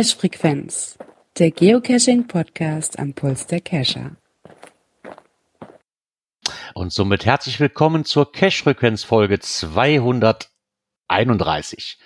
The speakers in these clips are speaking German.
Cache Frequenz, der Geocaching Podcast am Puls der Cacher. Und somit herzlich willkommen zur Cache Frequenz Folge 231.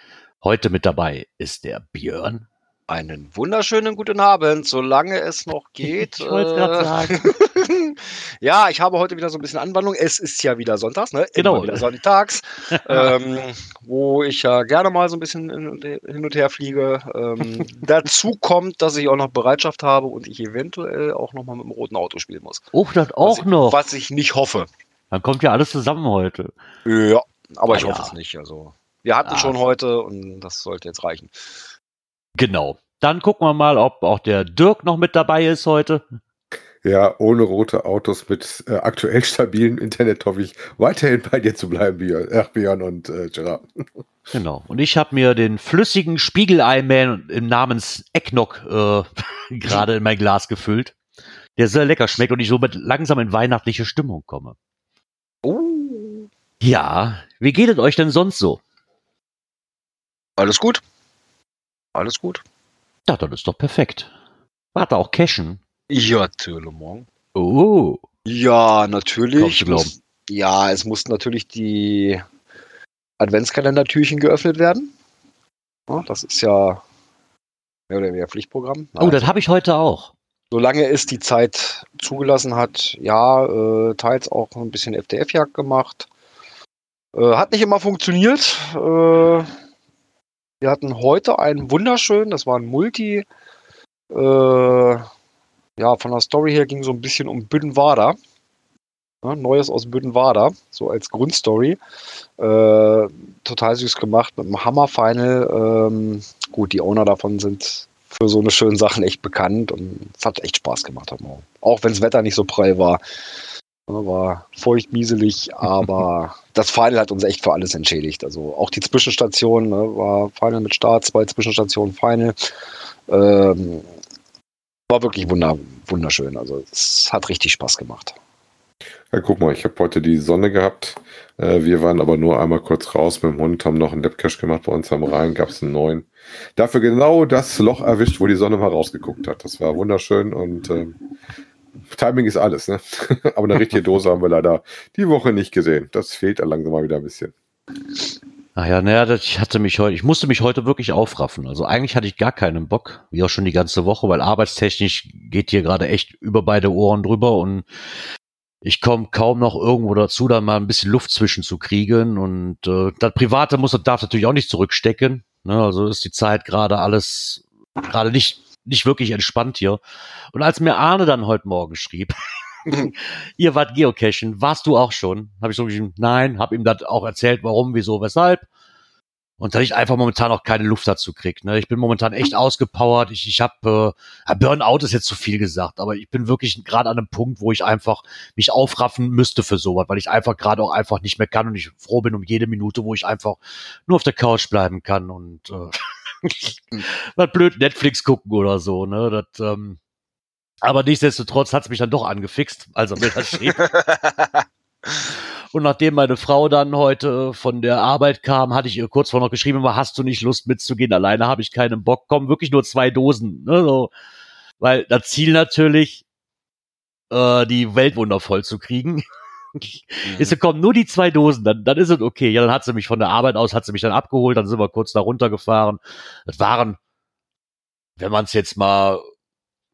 Heute mit dabei ist der Björn. Einen wunderschönen guten Abend, solange es noch geht. Ich wollte gerade Äh, sagen. ja, ich habe heute wieder so ein bisschen Anwandlung. Es ist ja wieder Sonntags, ne? Genau. Immer wieder Sonntags, ähm, wo ich ja gerne mal so ein bisschen hin und her- fliege. Ähm, dazu kommt, dass ich auch noch Bereitschaft habe und ich eventuell auch noch mal mit dem roten Auto spielen muss. Oh, das was auch ich, noch. Was ich nicht hoffe. Dann kommt ja alles zusammen heute. Ja, aber Ah, ich hoffe ja. es nicht. Also, wir hatten Ah. schon heute und das sollte jetzt reichen. Genau. Dann gucken wir mal, ob auch der Dirk noch mit dabei ist heute. Ja, ohne rote Autos mit äh, aktuell stabilem Internet hoffe ich weiterhin bei dir zu bleiben, Björn, ach, Björn und äh, Gerard. Genau. Und ich habe mir den flüssigen Spiegelei-Man im Namens Ecknock äh, gerade in mein Glas gefüllt, der sehr lecker schmeckt und ich somit langsam in weihnachtliche Stimmung komme. Oh, Ja, wie geht es euch denn sonst so? alles gut. Alles gut. Ja, das ist doch perfekt. Warte, auch cashen. Ja, Tölemong. Oh. Ja, natürlich. Muss, ja, es mussten natürlich die Adventskalendertürchen geöffnet werden. Ja, das ist ja mehr oder weniger Pflichtprogramm. Oh, das habe ich heute auch. Solange es die Zeit zugelassen hat, ja, äh, teils auch ein bisschen FDF-Jagd gemacht. Äh, hat nicht immer funktioniert. Äh, wir hatten heute einen wunderschönen, das war ein Multi. Äh, ja, von der Story her ging so ein bisschen um Büdenwader. Ja, Neues aus Büdenwader, so als Grundstory. Äh, total süß gemacht mit einem Hammer-Final. Ähm, gut, die Owner davon sind für so eine schönen Sachen echt bekannt und es hat echt Spaß gemacht heute Morgen. Auch wenn das Wetter nicht so prall war. Ja, War feucht, mieselig, aber das Final hat uns echt für alles entschädigt. Also auch die Zwischenstation ne, war Final mit Start, zwei Zwischenstationen Final. Ähm, war wirklich wunder, wunderschön. Also es hat richtig Spaß gemacht. Ja, guck mal, ich habe heute die Sonne gehabt. Äh, wir waren aber nur einmal kurz raus mit dem Hund, haben noch einen Labcache gemacht. Bei uns am Rhein gab es einen neuen. Dafür genau das Loch erwischt, wo die Sonne mal rausgeguckt hat. Das war wunderschön und ähm, Timing ist alles, ne? aber eine richtige Dose haben wir leider die Woche nicht gesehen. Das fehlt langsam mal wieder ein bisschen. Ach ja, naja, ich hatte mich heute, ich musste mich heute wirklich aufraffen. Also eigentlich hatte ich gar keinen Bock, wie auch schon die ganze Woche, weil arbeitstechnisch geht hier gerade echt über beide Ohren drüber und ich komme kaum noch irgendwo dazu, da mal ein bisschen Luft zwischen zu kriegen. Und äh, das Private muss und darf natürlich auch nicht zurückstecken. Ne? Also ist die Zeit gerade alles gerade nicht nicht wirklich entspannt hier. Und als mir Arne dann heute Morgen schrieb, ihr wart geocachen, warst du auch schon? Habe ich so geschrieben, nein, habe ihm das auch erzählt, warum, wieso, weshalb. Und dass ich einfach momentan auch keine Luft dazu krieg. Ne? Ich bin momentan echt ausgepowert. Ich, ich habe äh, Burnout ist jetzt zu viel gesagt, aber ich bin wirklich gerade an einem Punkt, wo ich einfach mich aufraffen müsste für sowas, weil ich einfach gerade auch einfach nicht mehr kann und ich froh bin um jede Minute, wo ich einfach nur auf der Couch bleiben kann und äh, mal blöd Netflix gucken oder so. Ne? Das, ähm, aber nichtsdestotrotz hat's mich dann doch angefixt, als er mir das schrieb. Und nachdem meine Frau dann heute von der Arbeit kam, hatte ich ihr kurz vorher noch geschrieben, hast du nicht Lust mitzugehen? Alleine habe ich keinen Bock. Kommen wirklich nur zwei Dosen. Ne? So. Weil das Ziel natürlich, äh, die Weltwunder voll zu kriegen. Ist gekommen, nur die zwei Dosen, dann, dann ist es okay. Ja, dann hat sie mich von der Arbeit aus, hat sie mich dann abgeholt, dann sind wir kurz da runtergefahren. Das waren, wenn man es jetzt mal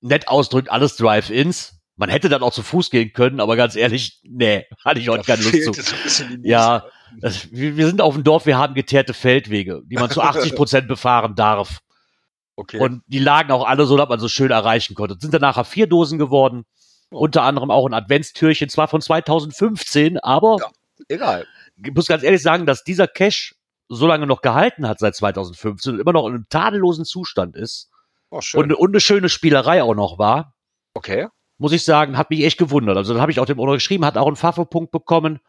nett ausdrückt, alles Drive-Ins. Man hätte dann auch zu Fuß gehen können, aber ganz ehrlich, nee, hatte ich heute keine Lust zu. Ja, das, wir, wir sind auf dem Dorf, wir haben geteerte Feldwege, die man zu 80 Prozent befahren darf. Okay. Und die lagen auch alle so, dass man so schön erreichen konnte. Es sind dann nachher vier Dosen geworden. Oh. Unter anderem auch ein Adventstürchen, zwar von 2015, aber Ja. Egal. ich muss ganz ehrlich sagen, dass dieser Cache so lange noch gehalten hat seit 2015 und immer noch in einem tadellosen Zustand ist Oh, schön. und, und eine schöne Spielerei auch noch war, okay. muss ich sagen, hat mich echt gewundert. Also dann habe ich auch dem Owner geschrieben, hat auch einen Pfaffe-Punkt bekommen,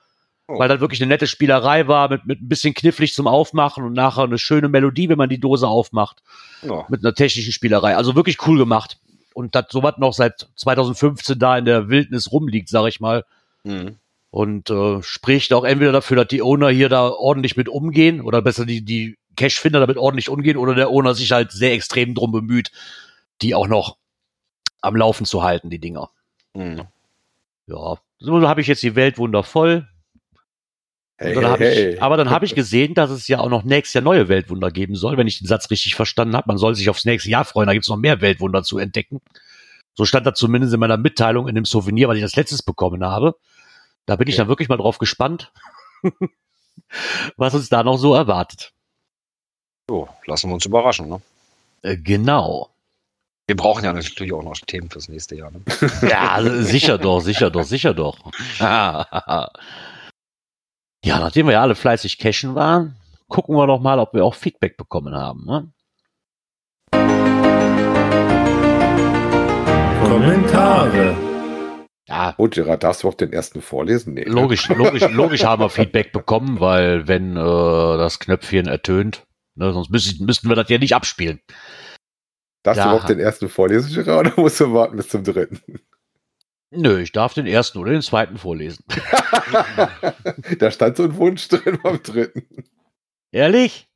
Oh. weil das wirklich eine nette Spielerei war, mit, mit ein bisschen knifflig zum Aufmachen und nachher eine schöne Melodie, wenn man die Dose aufmacht, Ja. mit einer technischen Spielerei. Also wirklich cool gemacht. Und das sowas noch seit 2015 da in der Wildnis rumliegt, sag ich mal. Mhm. Und äh, spricht auch entweder dafür, dass die Owner hier da ordentlich mit umgehen oder besser die, die Cache-Finder damit ordentlich umgehen oder der Owner sich halt sehr extrem drum bemüht, die auch noch am Laufen zu halten, die Dinger. Mhm. Ja, so habe ich jetzt die Weltwunder voll. Hey, dann hey, Ich, aber dann habe ich gesehen, dass es ja auch noch nächstes Jahr neue Weltwunder geben soll, wenn ich den Satz richtig verstanden habe. Man soll sich aufs nächste Jahr freuen, da gibt es noch mehr Weltwunder zu entdecken. So stand da zumindest in meiner Mitteilung in dem Souvenir, was ich als letztes bekommen habe. Da bin ich Ja. dann wirklich mal drauf gespannt, was uns da noch so erwartet. So, lassen wir uns überraschen. Ne? Äh, genau. Wir brauchen ja natürlich auch noch Themen fürs nächste Jahr. Ne? Ja, sicher doch, sicher doch, sicher doch. ja, nachdem wir ja alle fleißig cashen waren, gucken wir doch mal, ob wir auch Feedback bekommen haben. Ne? Kommentare. Ja, Und Gerard, darfst du auch den ersten vorlesen? Nee, ne? logisch, logisch, logisch haben wir Feedback bekommen, weil wenn äh, das Knöpfchen ertönt, ne, sonst müssten, müssten wir das ja nicht abspielen. Darfst Ja. du auch den ersten vorlesen, Gerard, oder musst du warten bis zum dritten? Nö, ich darf den ersten oder den zweiten vorlesen. da stand so ein Wunsch drin beim dritten. Ehrlich?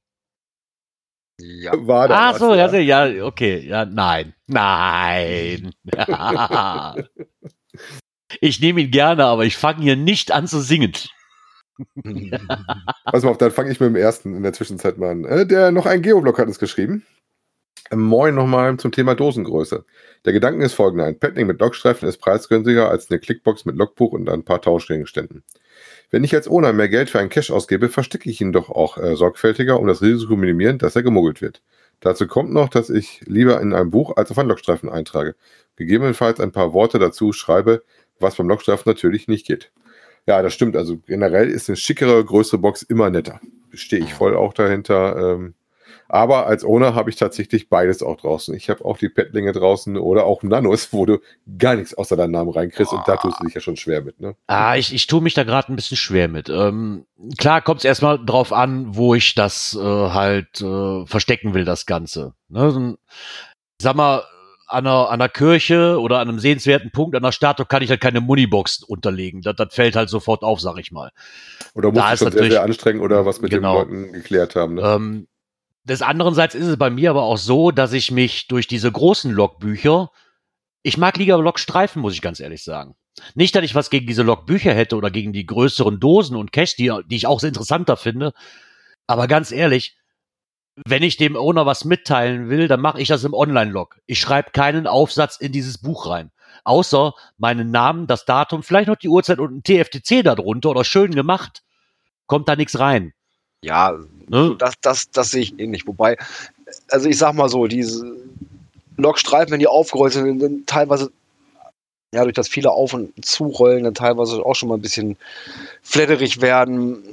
Ja. War da Ach was, so, ja, so, ja, okay, ja, nein, nein. ich nehme ihn gerne, aber ich fange hier nicht an zu singen. Pass mal auf, dann fange ich mit dem ersten in der Zwischenzeit mal an. Äh, der noch ein Geoblock hat uns geschrieben. Ähm, Moin nochmal zum Thema Dosengröße. Der Gedanke ist folgender. Ein Paddling mit Logstreifen ist preisgünstiger als eine Clickbox mit Logbuch und ein paar Tauschgegenständen. Wenn ich als Owner mehr Geld für einen Cache ausgebe, verstecke ich ihn doch auch äh, sorgfältiger, um das Risiko minimieren, dass er gemuggelt wird. Dazu kommt noch, dass ich lieber in einem Buch als auf einen Logstreifen eintrage. Gegebenenfalls ein paar Worte dazu schreibe, was beim Logstreifen natürlich nicht geht. Ja, das stimmt. Also generell ist eine schickere, größere Box immer netter. Stehe ich voll auch dahinter. Ähm, aber als Owner habe ich tatsächlich beides auch draußen. Ich habe auch die Pettlinge draußen oder auch Nanos, wo du gar nichts außer deinen Namen reinkriegst und da tust du dich ja schon schwer mit, ne? Ah, ich, ich tue mich da gerade ein bisschen schwer mit. Ähm, klar kommt es erstmal drauf an, wo ich das äh, halt äh, verstecken will, das Ganze. Ne? Sag mal, an einer, an einer Kirche oder an einem sehenswerten Punkt an der Statue kann ich halt keine Munibox unterlegen. Das, das fällt halt sofort auf, sag ich mal. Oder musst Da schon sehr, sehr anstrengen oder was mit Genau. den Leuten geklärt haben, ne? Ähm, des anderenseits ist es bei mir aber auch so, dass ich mich durch diese großen Logbücher, ich mag lieber Logstreifen, muss ich ganz ehrlich sagen. Nicht, dass ich was gegen diese Logbücher hätte oder gegen die größeren Dosen und Cache, die, die ich auch sehr interessanter finde. Aber ganz ehrlich, wenn ich dem Owner was mitteilen will, dann mache ich das im Online-Log. Ich schreibe keinen Aufsatz in dieses Buch rein. Außer meinen Namen, das Datum, vielleicht noch die Uhrzeit und ein TFTC darunter oder schön gemacht. Kommt da nichts rein. Ja, Ne? das, das, das sehe ich ähnlich. Wobei, also ich sag mal so, diese Lokstreifen, wenn die aufgerollt sind, dann teilweise, ja, durch das viele Auf- und Zurollen, dann teilweise auch schon mal ein bisschen fledderig werden.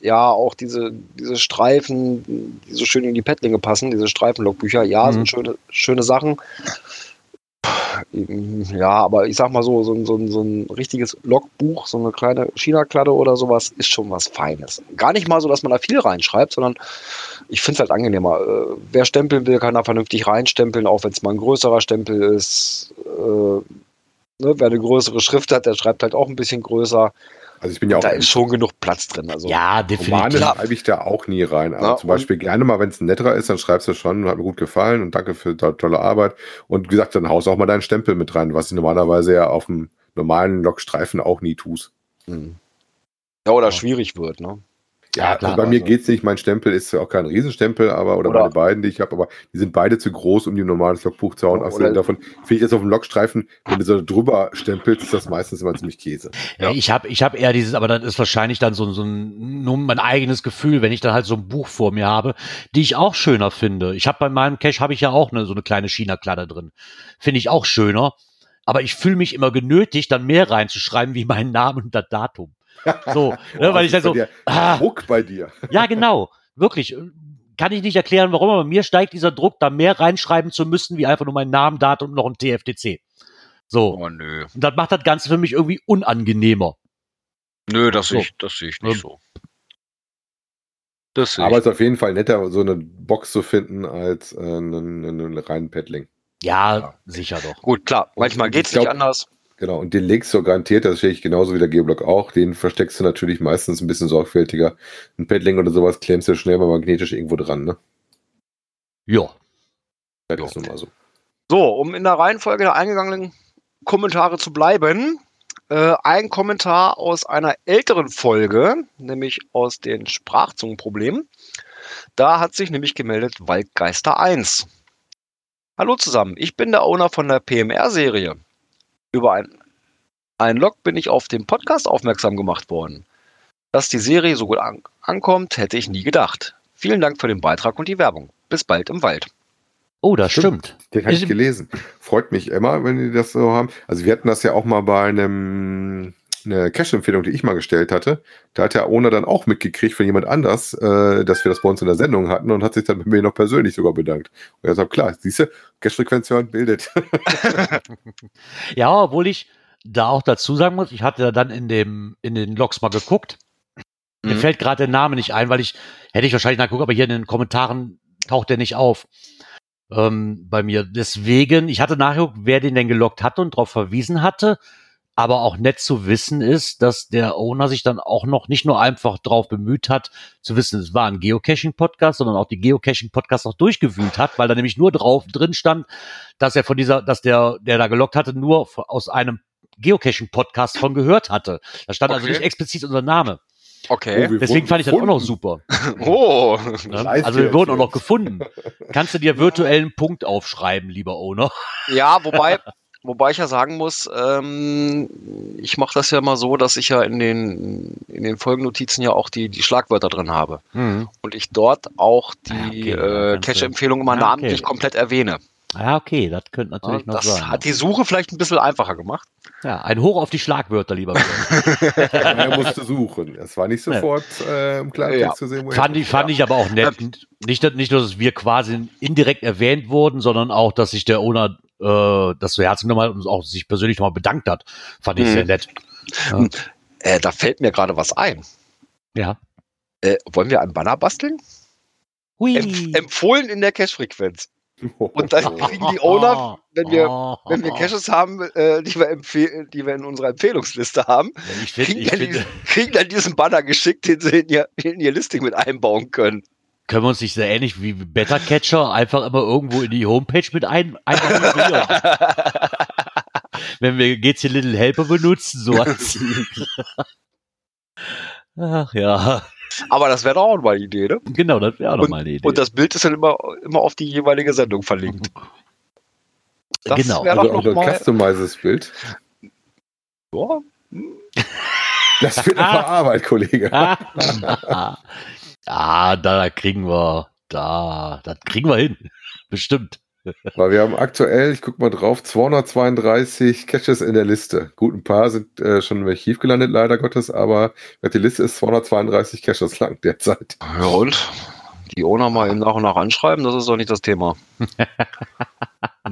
Ja, auch diese, diese Streifen, die so schön in die Pettlinge passen, diese Streifenlogbücher, ja, Mhm. sind schöne, schöne Sachen. Ja, aber ich sag mal so, so, ein- so, so ein richtiges Logbuch, so eine kleine China-Kladde oder sowas, ist schon was Feines. Gar nicht mal so, dass man da viel reinschreibt, sondern ich finde es halt angenehmer. Äh, wer stempeln will, kann da vernünftig reinstempeln, auch wenn es mal ein größerer Stempel ist. Äh, ne, wer eine größere Schrift hat, der schreibt halt auch ein bisschen größer. Also ich bin ja auch da ist schon genug Platz drin. Also, Ja, Romane definitiv. schreibe ich da auch nie rein. Aber Ja, zum Beispiel gerne mal, wenn es ein netterer ist, dann schreibst du schon, hat mir gut gefallen und danke für to tolle Arbeit. Und wie gesagt, dann haust auch mal deinen Stempel mit rein, was ich normalerweise ja auf dem normalen Logstreifen auch nie tust. hm. ja oder schwierig wird. Ne? Ja, klar. also bei mir Also- geht's nicht. Mein Stempel ist ja auch kein Riesenstempel, aber oder, Oder- meine beiden, die ich habe, aber die sind beide zu groß, um die ein normales Logbuch zu hauen. Außerdem davon finde ich jetzt auf dem Logstreifen, wenn du so drüber stempelst, ist das meistens immer ziemlich Käse. Ja. Ich habe ich hab eher dieses, aber das ist wahrscheinlich dann so, so ein, nur mein eigenes Gefühl, wenn ich dann halt so ein Buch vor mir habe, die ich auch schöner finde. Ich habe bei meinem Cache habe ich ja auch eine, so eine kleine China-Kladde drin. Finde ich auch schöner. Aber ich fühle mich immer genötigt, dann mehr reinzuschreiben wie meinen Namen und das Datum. So, ne, weil ich dann so, der ah, Druck bei dir. ja genau, wirklich. Kann ich nicht erklären, warum, aber mir steigt dieser Druck, da mehr reinschreiben zu müssen, wie einfach nur meinen Namen, Datum und noch ein TFTC. So. Oh, nö. Und das macht das Ganze für mich irgendwie unangenehmer. Nö, das So. sehe ich, das sehe ich nicht nicht so. Das Aber es ist auf jeden Fall netter, so eine Box zu finden, als äh, einen, einen reinen Paddling. Ja, Ja. sicher doch. Gut, klar, manchmal geht es nicht anders. Genau, und den legst du garantiert, das sehe ich genauso wie der G-Block auch, den versteckst du natürlich meistens ein bisschen sorgfältiger. Ein Paddling oder sowas klemmst du schnell mal magnetisch irgendwo dran, ne? Ja. Das ist nun mal so. So, um in der Reihenfolge der eingegangenen Kommentare zu bleiben, äh, ein Kommentar aus einer älteren Folge, nämlich aus den Sprachzungenproblemen. Da hat sich nämlich gemeldet Waldgeister 1. Hallo zusammen, ich bin der Owner von der PMR-Serie. Über ein, ein Log bin ich auf den Podcast aufmerksam gemacht worden. Dass die Serie so gut an, ankommt, hätte ich nie gedacht. Vielen Dank für den Beitrag und die Werbung. Bis bald im Wald. Oh, das stimmt. Den habe ich gelesen. Freut mich immer, wenn die das so haben. Also wir hatten das ja auch mal bei einem eine Cash-Empfehlung, die ich mal gestellt hatte. Da hat der Owner dann auch mitgekriegt von jemand anders, äh, dass wir das bei uns in der Sendung hatten und hat sich dann bei mir noch persönlich sogar bedankt. Und er sagt, klar, siehst du, Cash-Frequenz hören bildet. Ja, obwohl ich da auch dazu sagen muss, ich hatte dann in dem in den Logs mal geguckt. Mir Mhm. fällt gerade der Name nicht ein, weil ich hätte ich wahrscheinlich nachgeguckt, aber hier in den Kommentaren taucht der nicht auf. Ähm, bei mir. Deswegen, ich hatte nachgeguckt, wer den denn gelockt hatte und darauf verwiesen hatte. Aber auch nett zu wissen ist, dass der Owner sich dann auch noch nicht nur einfach darauf bemüht hat, zu wissen, es war ein Geocaching-Podcast, sondern auch die Geocaching-Podcasts auch durchgewühlt hat, weil da nämlich nur drauf drin stand, dass er von dieser, dass der, der da gelockt hatte, nur aus einem Geocaching-Podcast von gehört hatte. Da stand also Okay. nicht explizit unser Name. Okay. Oh, Deswegen fand ich das auch noch gefunden. super. Oh, Ne? Live Also wir wurden auch noch gefunden. Kannst du dir virtuellen Punkt aufschreiben, lieber Owner? Ja, wobei, wobei ich ja sagen muss, ähm, ich mache das ja mal so, dass ich ja in den, in den Folgennotizen ja auch die, die Schlagwörter drin habe. Und ich dort auch die Ah, okay, äh, ja, Cache-Empfehlung immer Ja, namentlich okay. komplett erwähne. Ja, okay, das könnte Ja, natürlich noch das sein. hat die Suche vielleicht ein bisschen einfacher gemacht. ja, ein Hoch auf die Schlagwörter, lieber er musste suchen. Es war nicht sofort äh, im Klartext Ja. zu sehen, wo fand, ich, fand ich aber auch nett. Nicht, dass- nicht nur, dass wir quasi indirekt erwähnt wurden, sondern auch, dass sich der Owner äh, das zu Herzen genommen hat und auch sich persönlich nochmal bedankt hat. Fand ich Mhm. sehr nett. Äh, da fällt mir gerade was ein. Ja. Äh, wollen wir einen Banner basteln? Hui. Empf empfohlen in der Cache-Frequenz. Und dann kriegen die. Owner, wenn wir, wenn wir Caches haben, äh, die, wir empfehlen, die wir in unserer Empfehlungsliste haben, Ich finde, kriegen, ich dann diesen, kriegen dann diesen Banner geschickt, den sie in ihr, in ihr Listing mit einbauen können. Können wir uns nicht sehr ähnlich wie Better Catcher einfach immer irgendwo in die Homepage mit ein, einbauen? Wenn wir GC Little Helper benutzen, so als. Ach ja, Aber das wäre doch auch mal eine Idee, ne? genau, das wäre auch noch mal eine Idee. Und das Bild ist dann immer, immer auf die jeweilige Sendung verlinkt. das genau. Also doch auch noch ein mal- customises Bild. Ja, Das wird aber Arbeit, Kollege. ah, da kriegen wir, da, das kriegen wir hin. Bestimmt. Weil wir haben aktuell, ich guck mal drauf, 232 Caches in der Liste. Gut, ein paar sind äh, schon im Archiv gelandet, leider Gottes, aber die Liste ist 232 Caches lang derzeit. ja und? Die Owner mal eben nach und nach anschreiben, das ist doch nicht das Thema.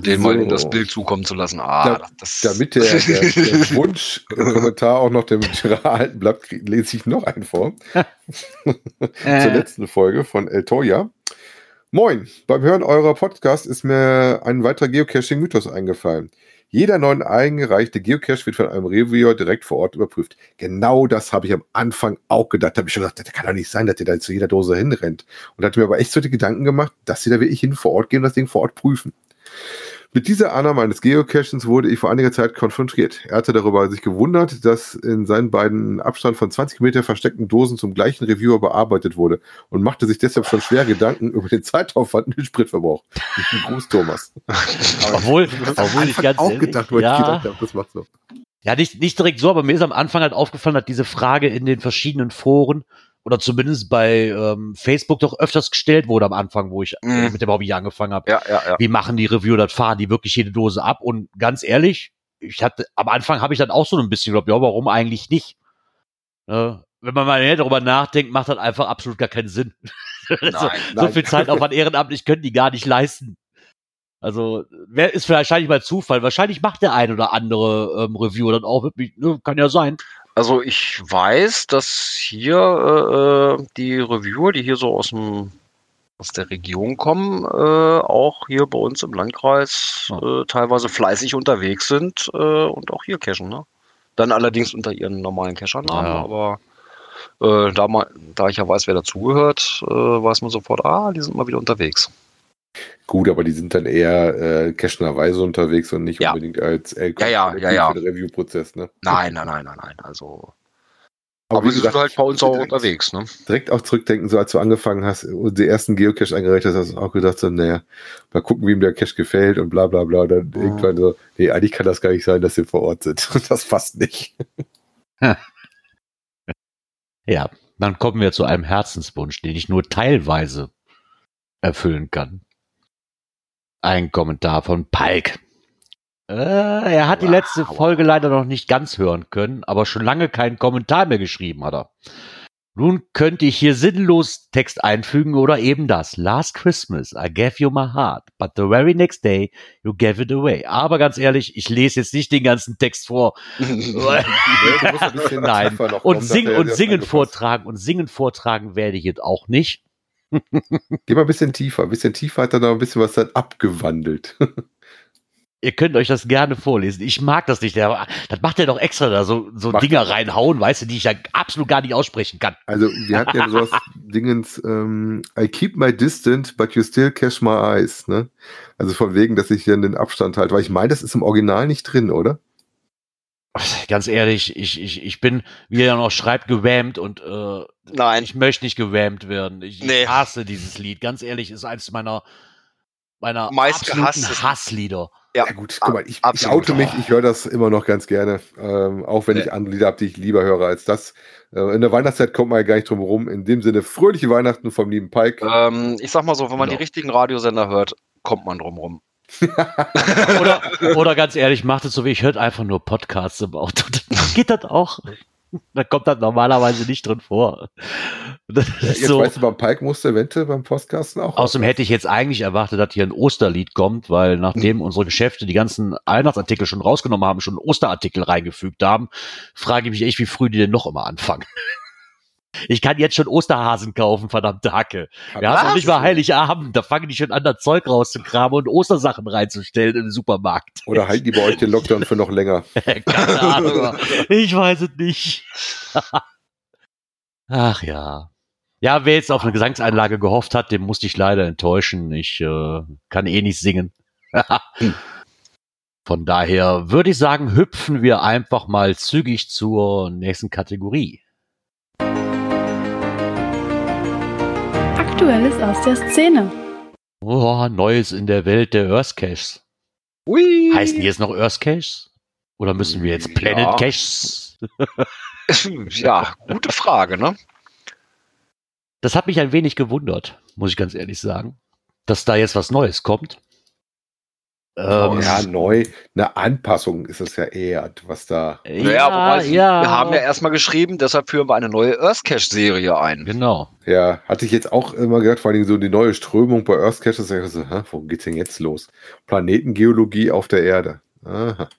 Den mal So. in das Bild zukommen zu lassen. Ah, Da- das, Damit der, der, der Wunsch im Kommentar auch noch dem Girard erhalten bleibt, lese ich noch einen vor. Zur letzten Folge von El Toya. Moin, beim Hören eurer Podcast ist mir ein weiterer Geocaching-Mythos eingefallen. Jeder neuen eingereichte Geocache wird von einem Reviewer direkt vor Ort überprüft. Genau das habe ich am Anfang auch gedacht. Da habe ich schon gedacht, das kann doch nicht sein, dass ihr da zu jeder Dose hinrennt. Und hatte mir aber echt so die Gedanken gemacht, dass sie da wirklich hin vor Ort gehen und das Ding vor Ort prüfen. Mit dieser Annahme eines Geocachens wurde ich vor einiger Zeit konfrontiert. Er hatte darüber sich gewundert, dass in seinen beiden Abstand von 20 Meter versteckten Dosen zum gleichen Reviewer bearbeitet wurde und machte sich deshalb schon schwer Gedanken über den Zeitaufwand und den Spritverbrauch. Gruß, Thomas. Obwohl, obwohl ich ganz auch ehrlich, gedacht, weil ich ja, gedacht habe, das macht so. ja nicht, nicht direkt so, aber mir ist am Anfang halt aufgefallen, dass diese Frage in den verschiedenen Foren oder zumindest bei ähm, Facebook doch öfters gestellt wurde am Anfang, wo ich Mhm. mit dem Hobby angefangen habe. ja, ja, ja. Wie machen die Reviewer das? Fahren die wirklich jede Dose ab? Und ganz ehrlich, ich hatte, am Anfang habe ich dann auch so ein bisschen geglaubt, ja, warum eigentlich nicht? Ne? Wenn man mal darüber nachdenkt, macht das einfach absolut gar keinen Sinn. so, Nein, so nein. viel Zeit auf ein Ehrenamtlich können die gar nicht leisten. Also, wer ist wahrscheinlich mal Zufall. Wahrscheinlich macht der ein oder andere ähm, Reviewer dann auch wirklich, ne, kann ja sein. Also ich weiß, dass hier äh, äh, die Reviewer, die hier so aus dem aus der Region kommen, äh, auch hier bei uns im Landkreis äh, teilweise fleißig unterwegs sind äh, und auch hier cashen. Ne? Dann allerdings unter ihren normalen Cachernamen, Ja. aber äh, da, ma- da ich ja weiß, wer dazugehört, weiß man sofort, ah, die sind mal wieder unterwegs. Gut, aber die sind dann eher äh, cashnerweise unterwegs und nicht Ja. unbedingt als äh, Ja, ja, ja, ja. für den Review-Prozess. Ne? Nein, nein, nein, nein, nein. Also, Aber, aber, gesagt, sind halt bei uns auch direkt- unterwegs. Ne? Direkt auch zurückdenken, so als du angefangen hast und die ersten Geocache eingereicht hast, hast du auch gedacht, so, naja, mal gucken, wie ihm der Cache gefällt und bla bla bla. Und dann Ja. irgendwann so, nee, eigentlich kann das gar nicht sein, dass sie vor Ort sind. Das passt nicht. Ja, dann kommen wir zu einem Herzenswunsch, den ich nur teilweise erfüllen kann. Ein Kommentar von Palk. Äh, er hat die Wow. letzte Folge leider noch nicht ganz hören können, aber schon lange keinen Kommentar mehr geschrieben hat er. Nun könnte ich hier sinnlos Text einfügen oder eben das. Last Christmas, I gave you my heart, but the very next day you gave it away. Aber ganz ehrlich, ich lese jetzt nicht den ganzen Text vor. Nein. Und, sing, und singen vortragen und singen vortragen werde ich jetzt auch nicht. Geh mal ein bisschen tiefer. Ein bisschen tiefer hat er da ein bisschen was dann abgewandelt. Ihr könnt euch das gerne vorlesen. Ich mag das nicht. Der, das macht er doch extra da, so, so Macht Dinger er. reinhauen, weißt du, die ich ja absolut gar nicht aussprechen kann. Also, wir hatten ja sowas Dingens, ähm, I keep my distance, but you still catch my eyes, ne? Also von wegen, dass ich hier den Abstand halte, weil ich meine, das ist im Original nicht drin, oder? Ganz ehrlich, ich, ich, ich bin, wie er noch schreibt, gewammt und äh, Nein. ich möchte nicht gewammt werden. Ich, Nee. ich hasse dieses Lied. Ganz ehrlich, ist eins meiner, meiner Meist absoluten Hasslieder. Ja, Ja gut, guck mal, ich, ich oute mich, ich höre das immer noch ganz gerne, ähm, auch wenn ich andere Lieder habe, die ich lieber höre als das. Äh, in der Weihnachtszeit kommt man ja gar nicht drum herum. In dem Sinne, fröhliche Weihnachten vom lieben Pike. Ähm, ich sag mal so, wenn man Genau. die richtigen Radiosender hört, kommt man drum rum. Oder, oder ganz ehrlich, macht es so wie ich, hört einfach nur Podcasts im Auto. Geht das auch. Da kommt das normalerweise nicht drin vor. Ist Jetzt so. weißt du, beim Pike musste eventuell beim Postkasten auch. Außerdem hätte ich jetzt eigentlich erwartet, dass hier ein Osterlied kommt, weil nachdem unsere Geschäfte die ganzen Weihnachtsartikel schon rausgenommen haben, schon Osterartikel reingefügt haben, frage ich mich echt, wie früh die denn noch immer anfangen. Ich kann jetzt schon Osterhasen kaufen, verdammte Hacke. Wir haben noch nicht mal Heiligabend, da fangen die schon an, das Zeug rauszukramen und Ostersachen reinzustellen im Supermarkt. Oder halten die bei euch den Lockdown für noch länger? Keine Ahnung. Ich weiß es nicht. Ach ja. Ja, wer jetzt auf eine Gesangseinlage gehofft hat, dem musste ich leider enttäuschen. Ich äh, kann eh nicht singen. Von daher würde ich sagen, hüpfen wir einfach mal zügig zur nächsten Kategorie. Aktuelles aus der Szene. Oh, Neues in der Welt der Earth Caches. Ui. Heißen die jetzt noch Earth Caches? Oder müssen wir jetzt Planet Ja. Caches? ja, gute Frage, ne? Das hat mich ein wenig gewundert, muss ich ganz ehrlich sagen, dass da jetzt was Neues kommt. Ähm, ja, neu. Eine Anpassung ist es ja eher, was da. Naja, wobei sie, wir haben ja erstmal geschrieben, deshalb führen wir eine neue Earth Cache-Serie ein. Genau. Ja, hatte ich jetzt auch immer gehört, vor allem so die neue Strömung bei Earth Caches. Ich so, hä, wo geht's denn jetzt los? Planetengeologie auf der Erde. Aha.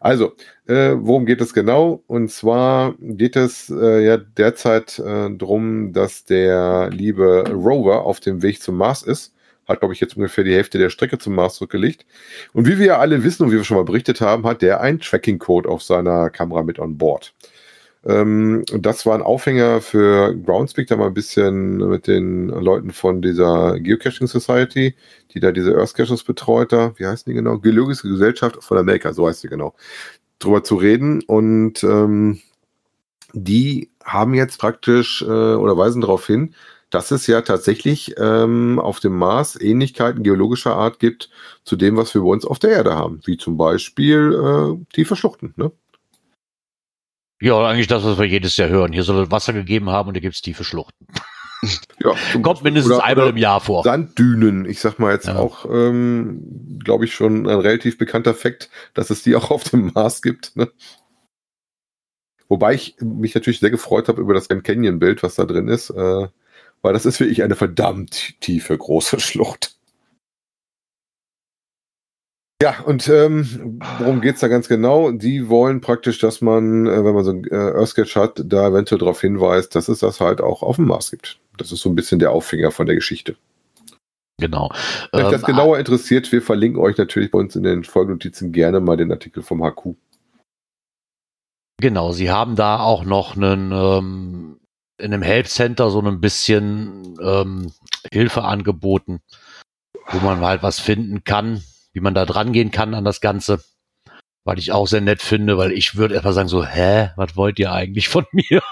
Also, äh, worum geht es genau? Und zwar geht es äh, ja derzeit äh, darum, dass der liebe Rover auf dem Weg zum Mars ist. Hat, glaube ich, jetzt ungefähr die Hälfte der Strecke zum Mars zurückgelegt. Und wie wir ja alle wissen und wie wir schon mal berichtet haben, hat der einen Tracking-Code auf seiner Kamera mit on board. Ähm, und das war ein Aufhänger für Groundspeak, da mal ein bisschen mit den Leuten von dieser Geocaching Society, die da diese Earth Caches betreut, da, wie heißen die genau? Geologische Gesellschaft von Amerika, so heißt sie genau, drüber zu reden. Und ähm, die haben jetzt praktisch äh, oder weisen darauf hin, dass es ja tatsächlich ähm, auf dem Mars Ähnlichkeiten geologischer Art gibt zu dem, was wir bei uns auf der Erde haben, wie zum Beispiel äh, tiefe Schluchten. Ne? Ja, eigentlich das, was wir jedes Jahr hören. Hier soll es Wasser gegeben haben und hier gibt es tiefe Schluchten. Ja, Kommt mindestens Oder- einmal oder im Jahr vor. Sanddünen, ich sag mal jetzt Ja. auch, ähm, glaube ich, schon ein relativ bekannter Fakt, dass es die auch auf dem Mars gibt. Ne? Wobei ich mich natürlich sehr gefreut habe über das Grand Canyon-Bild, was da drin ist, äh, weil das ist wirklich eine verdammt tiefe, große Schlucht. Ja, und ähm, worum geht's da ganz genau? Die wollen praktisch, dass man, äh, wenn man so ein äh, Earthsketch hat, da eventuell darauf hinweist, dass es das halt auch auf dem Mars gibt. Das ist so ein bisschen der Aufhänger von der Geschichte. Genau. Wenn euch das Ähm, genauer interessiert, wir verlinken euch natürlich bei uns in den Folgenotizen gerne mal den Artikel vom HQ. Genau, sie haben da auch noch einen ähm, in einem Help Center so ein bisschen ähm, Hilfe angeboten, wo man halt was finden kann, wie man da dran gehen kann an das Ganze. Weil ich auch sehr nett finde, weil ich würde erstmal sagen so, hä, was wollt ihr eigentlich von mir?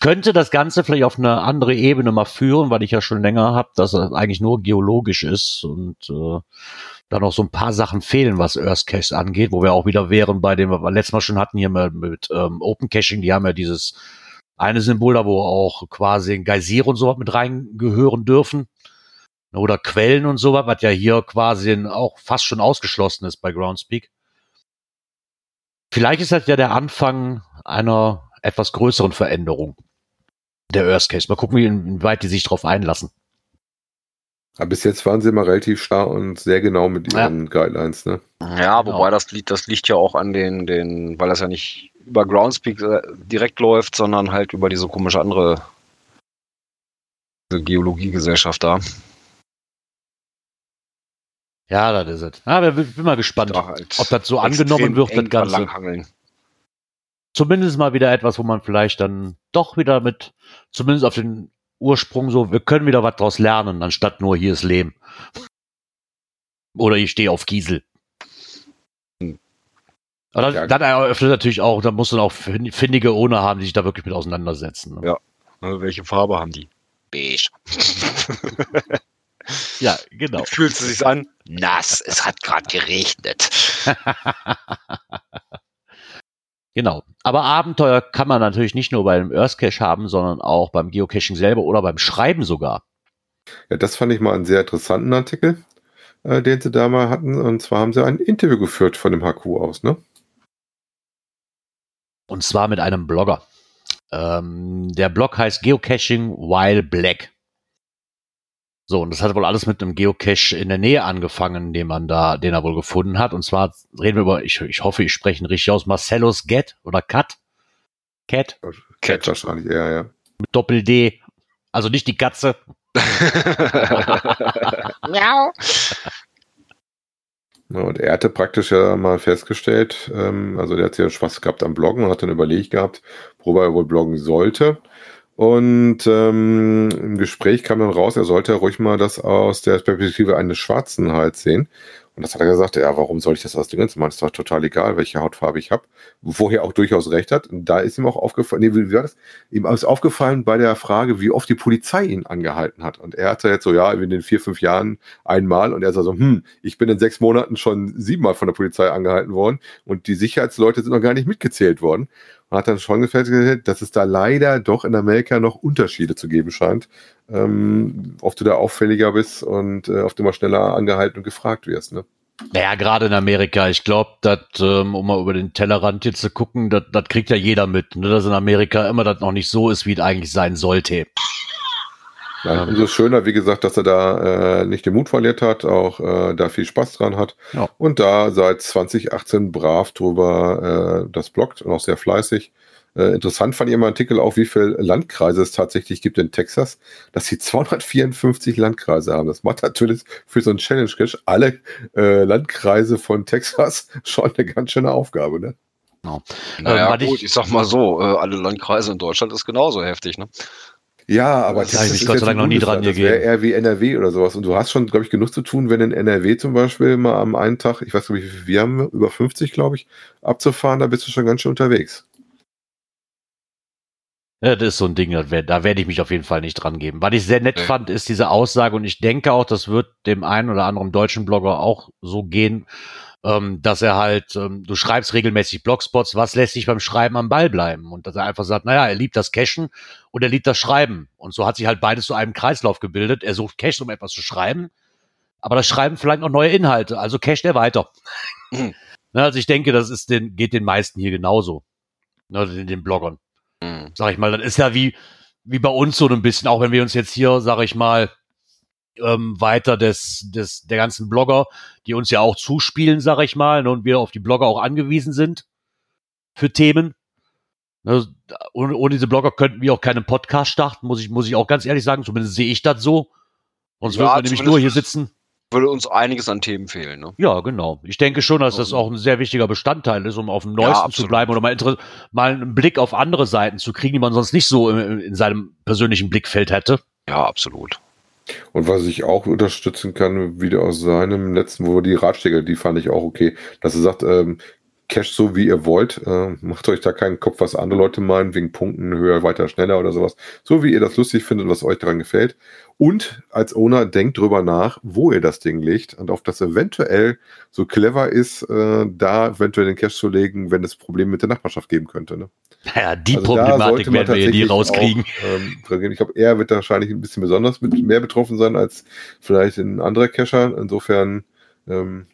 Könnte das Ganze vielleicht auf eine andere Ebene mal führen, weil ich ja schon länger habe, dass es eigentlich nur geologisch ist und äh, da noch so ein paar Sachen fehlen, was Earth Cache angeht, wo wir auch wieder wären bei dem, was wir letztes Mal schon hatten hier mit, mit ähm, Open Caching, die haben ja dieses eine Symbol da, wo auch quasi ein Geysir und sowas mit reingehören dürfen. Oder Quellen und sowas, was ja hier quasi auch fast schon ausgeschlossen ist bei Groundspeak. Vielleicht ist das ja der Anfang einer etwas größeren Veränderung der Earth Case. Mal gucken, wie inwieweit die sich darauf einlassen. Aber bis jetzt waren sie immer relativ starr und sehr genau mit ihren Guidelines, ne? Ja, wobei Genau. das liegt, das liegt ja auch an den, den, weil das ja nicht über Groundspeak äh, direkt läuft, sondern halt über diese komische andere Geologiegesellschaft da. Ja, das ist es. Ja, wir- bin mal gespannt, Da halt ob das so angenommen wird, das Ganze. langhangeln. Zumindest mal wieder etwas, wo man vielleicht dann doch wieder mit, zumindest auf den Ursprung so, wir können wieder was draus lernen, anstatt nur hier ist Lehm. Oder ich stehe auf Kiesel. Aber Ja. das eröffnet natürlich auch, da muss dann auch fin- findige Ohne haben, die sich da wirklich mit auseinandersetzen. Ne? Ja. Äh, Welche Farbe haben die? Beige. Ja, genau. Wie fühlt es sich an? Nass. Es hat gerade geregnet. Genau. Aber Abenteuer kann man natürlich nicht nur beim Earth Cache haben, sondern auch beim Geocaching selber oder beim Schreiben sogar. Ja, das fand ich mal einen sehr interessanten Artikel, äh, den sie da mal hatten. Und zwar haben sie ein Interview geführt von dem HQ aus, ne? Und zwar mit einem Blogger. Ähm, der Blog heißt Geocaching While Black. So, und das hat wohl alles mit einem Geocache in der Nähe angefangen, den man da, den er wohl gefunden hat. Und zwar reden wir über, ich, ich hoffe, ich spreche ihn richtig aus, Marcellus Get oder Cat. Cat Cat wahrscheinlich, eher, ja. mit Doppel D. Also nicht die Katze. Miau. Ja, und er hatte praktisch ja mal festgestellt, ähm, also der hat ja Spaß gehabt am Bloggen und hat dann überlegt gehabt, worüber er wohl bloggen sollte. Und ähm, im Gespräch kam dann raus, er sollte ruhig mal das aus der Perspektive eines Schwarzen halt sehen. Und das hat er gesagt, ja, warum soll ich das aus dem ganzen machen? Ist doch total egal, welche Hautfarbe ich habe. Wo er auch durchaus recht hat. Und da ist ihm auch aufgefallen, nee, wie war das? Ihm ist aufgefallen bei der Frage, wie oft die Polizei ihn angehalten hat. Und er hatte jetzt so, ja, in den vier, fünf Jahren einmal. Und er sagt so, hm, ich bin in sechs Monaten schon siebenmal von der Polizei angehalten worden. Und die Sicherheitsleute sind noch gar nicht mitgezählt worden. Und hat dann schon festgestellt, dass es da leider doch in Amerika noch Unterschiede zu geben scheint. Ähm, oft du da auffälliger bist und äh, oft immer schneller angehalten und gefragt wirst. Ne? Naja, gerade in Amerika. Ich glaube, dass, ähm, um mal über den Tellerrand jetzt zu gucken, das kriegt ja jeder mit, ne? dass in Amerika immer das noch nicht so ist, wie es eigentlich sein sollte. Ja, umso schöner, wie gesagt, dass er da äh, nicht den Mut verliert hat, auch äh, da viel Spaß dran hat Ja. und da seit 2018 brav drüber äh, das bloggt und auch sehr fleißig. Äh, interessant fand ich immer Artikel auch, wie viele Landkreise es tatsächlich gibt in Texas, dass sie 254 Landkreise haben. Das macht natürlich für so einen Challenge Cache alle äh, Landkreise von Texas schon eine ganz schöne Aufgabe. Ne? Naja, Ähm, gut, ich- ich sag mal so, äh, alle Landkreise in Deutschland ist genauso heftig, ne? Ja, aber Da hab ich mich Gott sei Dank noch nie dran. Das wäre gegeben. eher wie NRW oder sowas. Und du hast schon, glaube ich, genug zu tun, wenn in NRW zum Beispiel mal am einen Tag, ich weiß nicht, wie viel wir haben, über 50, glaube ich, abzufahren, da bist du schon ganz schön unterwegs. Ja, das ist so ein Ding, da werde ich mich auf jeden Fall nicht dran geben. Was ich sehr nett fand, ist diese Aussage und ich denke auch, das wird dem einen oder anderen deutschen Blogger auch so gehen, ähm, dass er halt, ähm, du schreibst regelmäßig Blogspots, was lässt sich beim Schreiben am Ball bleiben? Und dass er einfach sagt, naja, er liebt das Cashen und er liebt das Schreiben. Und so hat sich halt beides zu einem Kreislauf gebildet. Er sucht Cache, um etwas zu schreiben, aber das Schreiben vielleicht noch neue Inhalte, also casht er weiter. Mhm. Also ich denke, das ist den, geht den meisten hier genauso. Ne, den, den Bloggern. Sag ich mal, das ist ja wie, wie bei uns so ein bisschen, auch wenn wir uns jetzt hier, sag ich mal, ähm, weiter des, des, der ganzen Blogger, die uns ja auch zuspielen, sag ich mal, ne, und wir auf die Blogger auch angewiesen sind für Themen. Ne, ohne, ohne diese Blogger könnten wir auch keinen Podcast starten, muss ich, muss ich auch ganz ehrlich sagen, zumindest sehe ich das so. Sonst Ja, würden wir nämlich nur hier sitzen. Würde uns einiges an Themen fehlen. Ne? Ja, genau. Ich denke schon, dass das auch ein sehr wichtiger Bestandteil ist, um auf dem Neuesten zu absolut. bleiben oder mal, mal einen Blick auf andere Seiten zu kriegen, die man sonst nicht so in, in seinem persönlichen Blickfeld hätte. Ja, absolut. Und was ich auch unterstützen kann, wieder aus seinem letzten, wo die Ratschläge, die fand ich auch okay, dass er sagt, ähm, Cash so wie ihr wollt, äh, macht euch da keinen Kopf, was andere Leute meinen, wegen Punkten höher, weiter, schneller oder sowas. So wie ihr das lustig findet, was euch daran gefällt. Und als Owner denkt drüber nach, wo ihr das Ding legt und ob das eventuell so clever ist, äh, da eventuell den Cash zu legen, wenn es Probleme mit der Nachbarschaft geben könnte. Ne? Naja, die Also Problematik werden wir hier nie rauskriegen. Auch, ähm, ich glaube, er wird wahrscheinlich ein bisschen besonders mit mehr betroffen sein als vielleicht ein anderer Cacher. Insofern, ähm,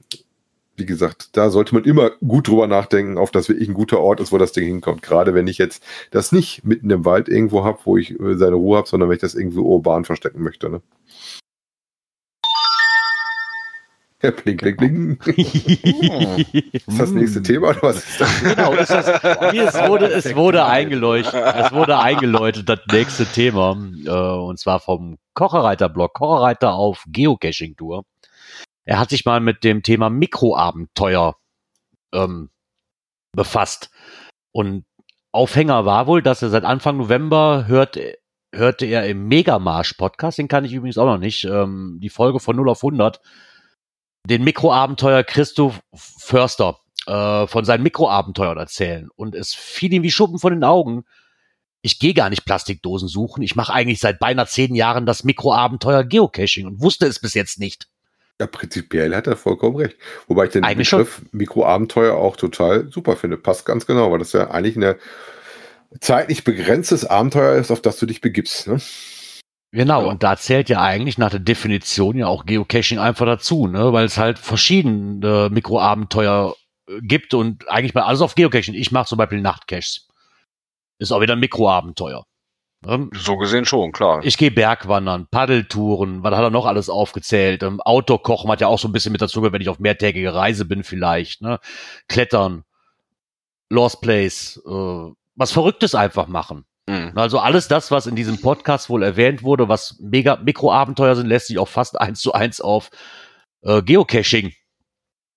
wie gesagt, da sollte man immer gut drüber nachdenken, auf das wirklich ein guter Ort ist, wo das Ding hinkommt. Gerade wenn ich jetzt das nicht mitten im Wald irgendwo habe, wo ich äh, seine Ruhe habe, sondern wenn ich das irgendwo urban verstecken möchte. Ne? Ja, bling, bling, bling. Ist das nächste Thema oder was ist das? Genau, ist das, es wurde, es wurde eingeleuchtet, es wurde eingeläutet, das nächste Thema, äh, und zwar vom Kochereiter-Blog, Kochereiter auf Geocaching-Tour. Er hat sich mal mit dem Thema Mikroabenteuer ähm, befasst. Und Aufhänger war wohl, dass er seit Anfang November hört, hörte er im Megamarsch-Podcast, den kann ich übrigens auch noch nicht, ähm, die Folge von 0 auf 100, den Mikroabenteuer Christoph Förster äh, von seinen Mikroabenteuern erzählen. Und es fiel ihm wie Schuppen von den Augen. Ich gehe gar nicht Plastikdosen suchen. Ich mache eigentlich seit beinahe zehn Jahren das Mikroabenteuer Geocaching und wusste es bis jetzt nicht. Ja, prinzipiell hat er vollkommen recht. Wobei ich den Eigentlich Begriff Mikroabenteuer auch total super finde. Passt ganz genau, weil das ja eigentlich ein zeitlich begrenztes Abenteuer ist, auf das du dich begibst. Ne? Genau, Ja. und da zählt ja eigentlich nach der Definition ja auch Geocaching einfach dazu, ne? weil es halt verschiedene Mikroabenteuer äh, gibt und eigentlich mal alles auf Geocaching. Ich mache zum Beispiel Nachtcaches. Ist auch wieder ein Mikroabenteuer. Ne? So gesehen schon, klar. Ich gehe Bergwandern, Paddeltouren, was hat er noch alles aufgezählt? Ähm, Outdoor-Kochen hat ja auch so ein bisschen mit dazu, gehört, wenn ich auf mehrtägige Reise bin vielleicht. Ne? Klettern, Lost Place, äh, was Verrücktes einfach machen. Mhm. Also alles das, was in diesem Podcast wohl erwähnt wurde, was mega Mikroabenteuer sind, lässt sich auch fast eins zu eins auf äh, Geocaching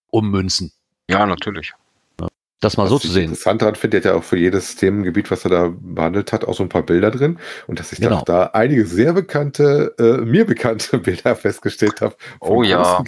ummünzen. Ja, natürlich. Das mal Was so zu sehen. Interessant daran finde, er hat ja auch für jedes Themengebiet, was er da behandelt hat, auch so ein paar Bilder drin. Und dass ich Genau. da, da einige sehr bekannte, äh, mir bekannte Bilder festgestellt habe. Oh ja.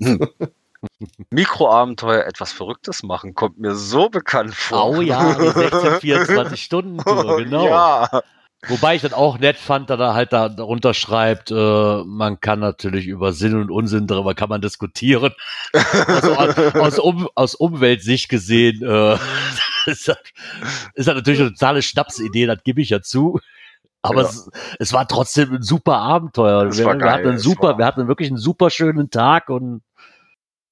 Hm. Mikroabenteuer etwas Verrücktes machen, kommt mir so bekannt vor. Oh ja, die 16, 24 Stunden Tour, genau. Ja. Wobei ich das auch nett fand, dass er halt da darunter schreibt, äh, man kann natürlich über Sinn und Unsinn darüber kann man diskutieren. Also aus, aus, um, aus Umweltsicht gesehen äh, ist, das, ist das natürlich eine totale Schnapsidee, das gebe ich ja zu. Aber Ja. es, es war trotzdem ein super Abenteuer. Wir, wir hatten einen super, war- wir hatten wirklich einen super schönen Tag und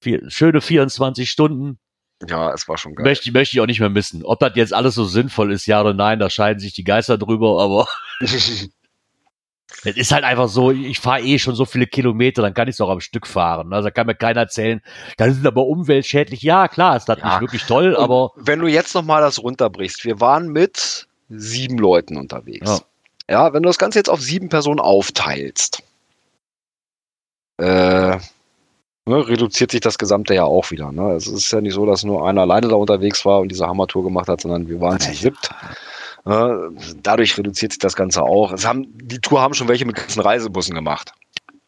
vier, schöne 24 Stunden. Ja, es war schon geil. Möchte, möchte ich auch nicht mehr missen. Ob das jetzt alles so sinnvoll ist, ja oder nein, da scheiden sich die Geister drüber, aber es ist halt einfach so, ich fahre eh schon so viele Kilometer, dann kann ich es auch am Stück fahren. Also da kann mir keiner erzählen, das ist aber umweltschädlich. Ja, klar, ist das Ja. nicht wirklich toll, Und aber wenn du jetzt nochmal das runterbrichst, wir waren mit sieben Leuten unterwegs. Ja. wenn du das Ganze jetzt auf sieben Personen aufteilst, äh, ne, reduziert sich das Gesamte ja auch wieder. Ne? Es ist ja nicht so, dass nur einer alleine da unterwegs war und diese Hammertour gemacht hat, sondern wir waren zu siebt. Äh, dadurch reduziert sich das Ganze auch. Es haben, die Tour haben schon welche mit ganzen Reisebussen gemacht.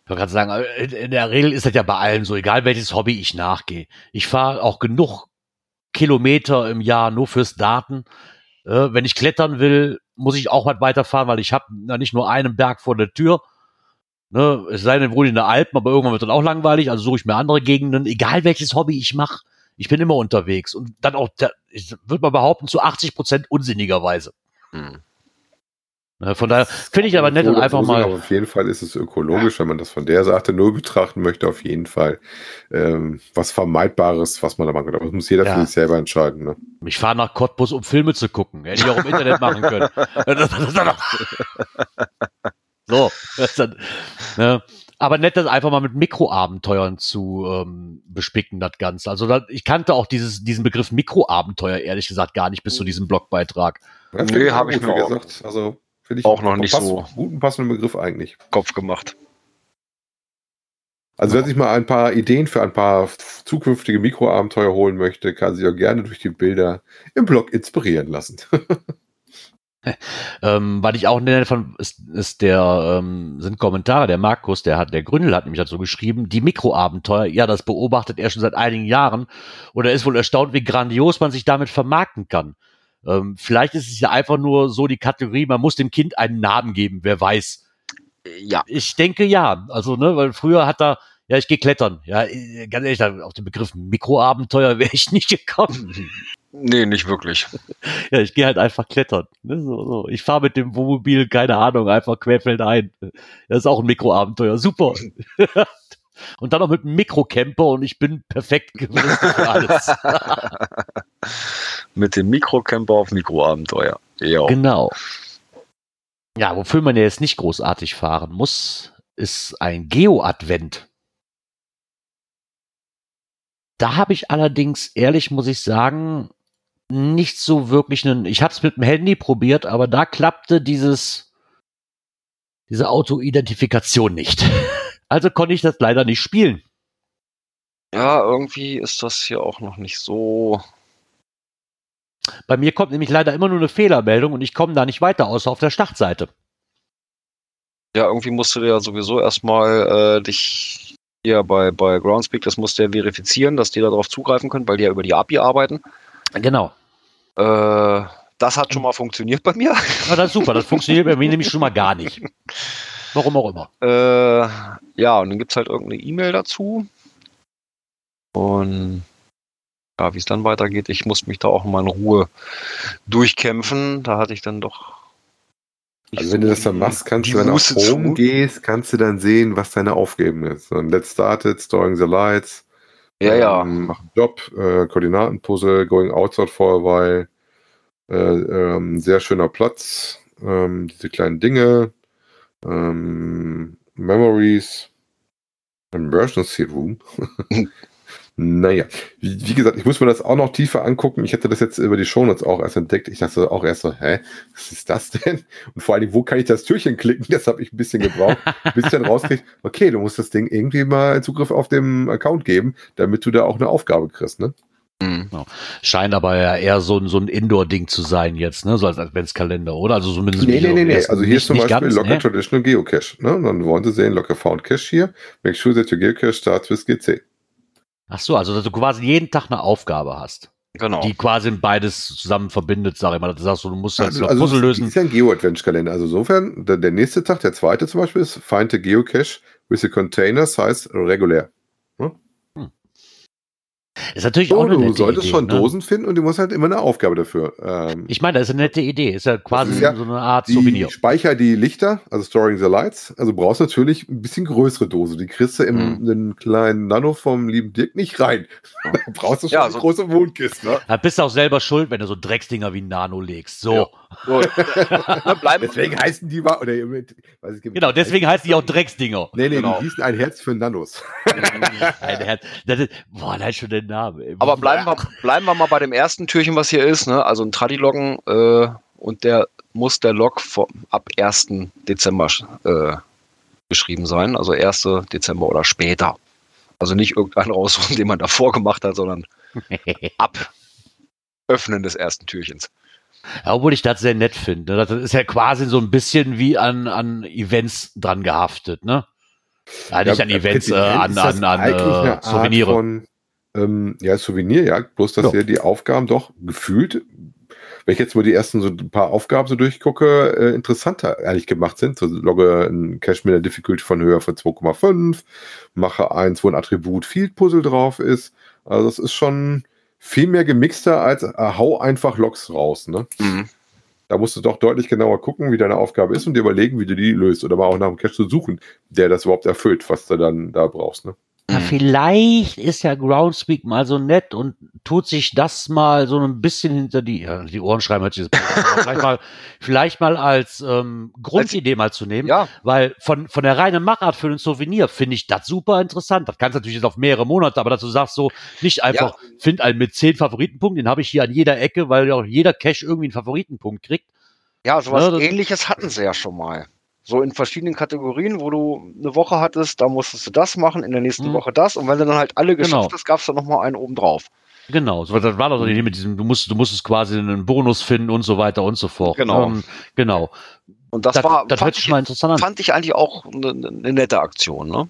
ich wollte gerade sagen, in, der Regel ist das ja bei allen so, egal welches Hobby ich nachgehe. Ich fahre auch genug Kilometer im Jahr nur fürs Daten. Äh, wenn ich klettern will, muss ich auch weit weiterfahren, weil ich habe nicht nur einen Berg vor der Tür. Ne, es sei denn, wohl in den Alpen, aber irgendwann wird dann auch langweilig, also suche ich mir andere Gegenden, egal welches Hobby ich mache. Ich bin immer unterwegs und dann auch, ich würde mal behaupten, zu 80 Prozent unsinnigerweise. Hm. Ne, Von daher finde ich aber nett und einfach mal. Auf jeden Fall ist es ökologisch, wenn man das von der Seite nur betrachten möchte, auf jeden Fall ähm, was Vermeidbares, was man da machen kann. Aber das muss jeder Ja. für sich selber entscheiden. Ne? Ich fahre nach Cottbus, um Filme zu gucken. Hätte ich auch im Internet machen können. so. dann, ne? Aber nett, das einfach mal mit Mikroabenteuern zu ähm, bespicken, das Ganze. Also da, ich kannte auch dieses, diesen Begriff Mikroabenteuer ehrlich gesagt gar nicht bis zu diesem Blogbeitrag. Ja, Nee, finde hab ich mir gesagt. Also finde ich auch noch nicht pass- so. Guten passenden Begriff eigentlich. Kopf gemacht. Also wer sich mal ein paar Ideen für ein paar zukünftige Mikroabenteuer holen möchte, kann sich auch gerne durch die Bilder im Blog inspirieren lassen. Ähm, weil ich auch nenne von ist, ist der ähm, sind Kommentare. Der Markus, der hat der Gründel hat nämlich dazu geschrieben, die Mikroabenteuer. Ja, das beobachtet er schon seit einigen Jahren und er ist wohl erstaunt, wie grandios man sich damit vermarkten kann. Ähm, vielleicht ist es ja einfach nur so die Kategorie, man muss dem Kind einen Namen geben. Wer weiß? Ja, Ich denke ja. Also ne, weil früher hat er ja, ich gehe klettern. Ja, äh, ganz ehrlich, auf den Begriff Mikroabenteuer wäre ich nicht gekommen. nee, nicht wirklich. Ja, ich gehe halt einfach klettern. Ne? So, so. Ich fahre mit dem Wohnmobil, keine Ahnung, einfach querfeldein. Das ist auch ein Mikroabenteuer. Super. und dann noch mit einem Mikrocamper und ich bin perfekt gerüstet für alles. Mit dem Mikrocamper auf Mikroabenteuer. Ja. genau. Ja, wofür man ja jetzt nicht großartig fahren muss, ist ein Geo-Advent. Da habe ich allerdings, ehrlich muss ich sagen, nicht so wirklich einen. Ich habe es mit dem Handy probiert, aber da klappte dieses diese Auto-Identifikation nicht. Also konnte ich das leider nicht spielen. Ja, irgendwie ist das hier auch noch nicht so. Bei mir kommt nämlich leider immer nur eine Fehlermeldung und ich komme da nicht weiter, außer auf der Startseite. Ja, irgendwie musst du ja sowieso erstmal äh, dich hier bei, bei Groundspeak, das musst du ja verifizieren, dass die darauf zugreifen können, weil die ja über die API arbeiten. Genau. Äh, das hat schon mal funktioniert bei mir. Ja, das ist super. Das funktioniert bei mir nämlich schon mal gar nicht. Warum auch immer. Äh, ja, und dann gibt es halt irgendeine E-Mail dazu. Und ja, wie es dann weitergeht, ich muss mich da auch mal in Ruhe durchkämpfen. Da hatte ich dann doch. Also wenn du das dann machst, kannst du, wenn du auf Home gehst, kannst du dann sehen, was deine Aufgaben ist. So, Let's Started, Storing the Lights, Ja, ja. ähm, mach einen Job, äh, Koordinatenpuzzle, Going Outside for a while, äh, ähm, sehr schöner Platz, ähm, diese kleinen Dinge, ähm, Memories, Emergency Room. naja, wie, wie gesagt, ich muss mir das auch noch tiefer angucken. Ich hätte das jetzt über die Shownotes auch erst entdeckt. Ich dachte auch erst so, hä, was ist das denn? Und vor allem, wo kann ich das Türchen klicken? Das habe ich ein bisschen gebraucht, bis ich dann rauskriege, okay, du musst das Ding irgendwie mal Zugriff auf dem Account geben, damit du da auch eine Aufgabe kriegst, ne? Hm. Scheint aber ja eher so ein, so ein Indoor-Ding zu sein jetzt, ne? So als Adventskalender, oder? Also zumindest Nee, nee, nee, nee. Also hier nicht- ist zum Beispiel ganz, Locker ne? Traditional Geocache. Ne? Und dann wollen sie sehen, Locker Found Cache hier. Make sure that your Geocache starts with GC. Ach so, also dass du quasi jeden Tag eine Aufgabe hast, Genau. die quasi beides zusammen verbindet, sag ich mal. Du sagst so, du musst halt Also, noch also Puzzle lösen. ist ja ein Geo-Adventure-Kalender. Also insofern, der, der nächste Tag, der zweite zum Beispiel, ist Find the Geocache with the containers, heißt regulär. Ist natürlich So, auch eine du nette solltest Idee, schon ne? Dosen finden und du musst halt immer eine Aufgabe dafür. Ähm, Ich meine, das ist eine nette Idee. Ist ja quasi ist ja so eine Art die Souvenir. Speicher die Lichter, also Storing the Lights. Also du brauchst natürlich ein bisschen größere Dose. Die kriegst du in Mhm. den kleinen Nano vom lieben Dirk nicht rein. Da brauchst du schon Ja, eine so- große Wohnkiste. Ne? Da bist du auch selber schuld, wenn du so Drecksdinger wie ein Nano legst. So. So, bleiben, Deswegen heißen die mal, oder weiß ich, Genau, deswegen heißt die auch Drecksdinger. Nee, nee, Genau. die hießen ein Herz für Nanos. Ein Herz. Das ist, boah, allein schon der Name. ey. aber bleiben wir, bleiben wir mal bei dem ersten Türchen, was hier ist. Ne? Also ein Tradiloggen äh, und der muss der Log vom, ab 1. Dezember äh, geschrieben sein. Also 1. Dezember oder später. Also nicht irgendeinen raussuchen, den man davor gemacht hat, sondern ab Öffnen des ersten Türchens. Ja, obwohl ich das sehr nett finde. ne? Das ist ja quasi so ein bisschen wie an, an Events dran gehaftet, ne? Ja, nicht an Events, äh, an, an, an äh, Souvenire. Von, ähm, ja, Souvenir, ja. Bloß, dass Ja. die Aufgaben doch gefühlt, wenn ich jetzt mal die ersten so ein paar Aufgaben so durchgucke, äh, interessanter ehrlich gemacht sind. So logge ein Cache mit einer Difficulty von Höhe von 2,5, mache eins, wo ein Attribut Field Puzzle drauf ist. Also das ist schon viel mehr gemixter als äh, hau einfach Logs raus, ne? Mhm. Da musst du doch deutlich genauer gucken, wie deine Aufgabe ist und dir überlegen, wie du die löst. Oder mal auch nach einem Cache zu suchen, der das überhaupt erfüllt, was du dann da brauchst. Ne? Ja, vielleicht ist ja Groundspeak mal so nett und tut sich das mal so ein bisschen hinter die, ja, die Ohren schreiben, hört sich vielleicht mal, vielleicht mal als ähm, Grundidee mal zu nehmen. Ja, Weil von, von der reinen Machart für ein Souvenir finde ich das super interessant. Das kannst du natürlich jetzt auf mehrere Monate, aber dazu sagst du nicht einfach, find einen mit zehn Favoritenpunkten, den habe ich hier an jeder Ecke, weil ja auch jeder Cache irgendwie einen Favoritenpunkt kriegt. ja, sowas Ja, das- ähnliches hatten sie ja schon mal. So in verschiedenen Kategorien, wo du eine Woche hattest, da musstest du das machen, in der nächsten Mhm. Woche das. Und wenn du dann halt alle geschafft Genau. hast, gab es dann nochmal einen oben drauf. Genau, so, das war doch so die Idee mit diesem, du musst, du musstest quasi einen Bonus finden und so weiter und so fort. Genau. Ähm, genau. Und das, Das, war, das fand, ich, mal interessant an. fand ich eigentlich auch eine, eine nette Aktion. Ne?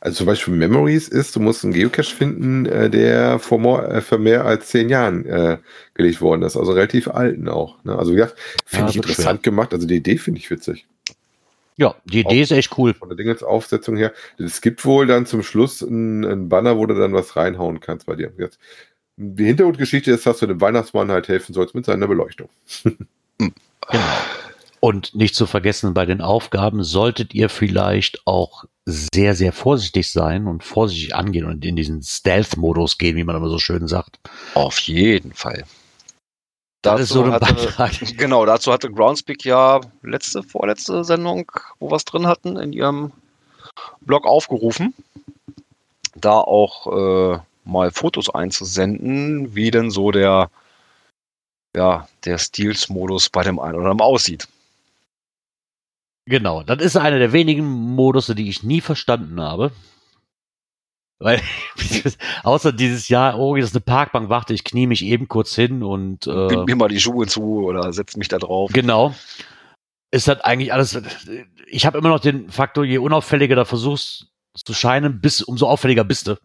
Also zum Beispiel Memories ist, du musst einen Geocache finden, äh, der vor more, äh, vor mehr als zehn Jahren äh, gelegt worden ist. Also relativ alten auch. Ne? Also ja, finde Ja, ich interessant gemacht. Also die Idee finde ich witzig. Ja, die Idee ist echt cool. Von der Dingensaufsetzung her. Es gibt wohl dann zum Schluss einen, einen Banner, wo du dann was reinhauen kannst bei dir. Jetzt, die Hintergrundgeschichte ist, dass du dem Weihnachtsmann halt helfen sollst mit seiner Beleuchtung. Genau. Und nicht zu vergessen, bei den Aufgaben solltet ihr vielleicht auch sehr, sehr vorsichtig sein und vorsichtig angehen und in diesen Stealth-Modus gehen, wie man immer so schön sagt. Auf jeden Fall. Das ist so hatte, genau, dazu hatte Groundspeak ja letzte, vorletzte Sendung, wo wir es drin hatten, in ihrem Blog aufgerufen, da auch äh, mal Fotos einzusenden, wie denn so der, ja, der Steals-Modus bei dem einen oder anderen aussieht. Genau, das ist einer der wenigen Modusse, die ich nie verstanden habe. Weil, außer dieses Jahr, oh, das ist eine Parkbank, warte, ich knie mich eben kurz hin und äh, Bind mir mal die Schuhe zu oder setz mich da drauf. Genau. Ist das eigentlich alles. Ich habe immer noch den Faktor, je unauffälliger du versuchst zu scheinen, bis, umso auffälliger bist du.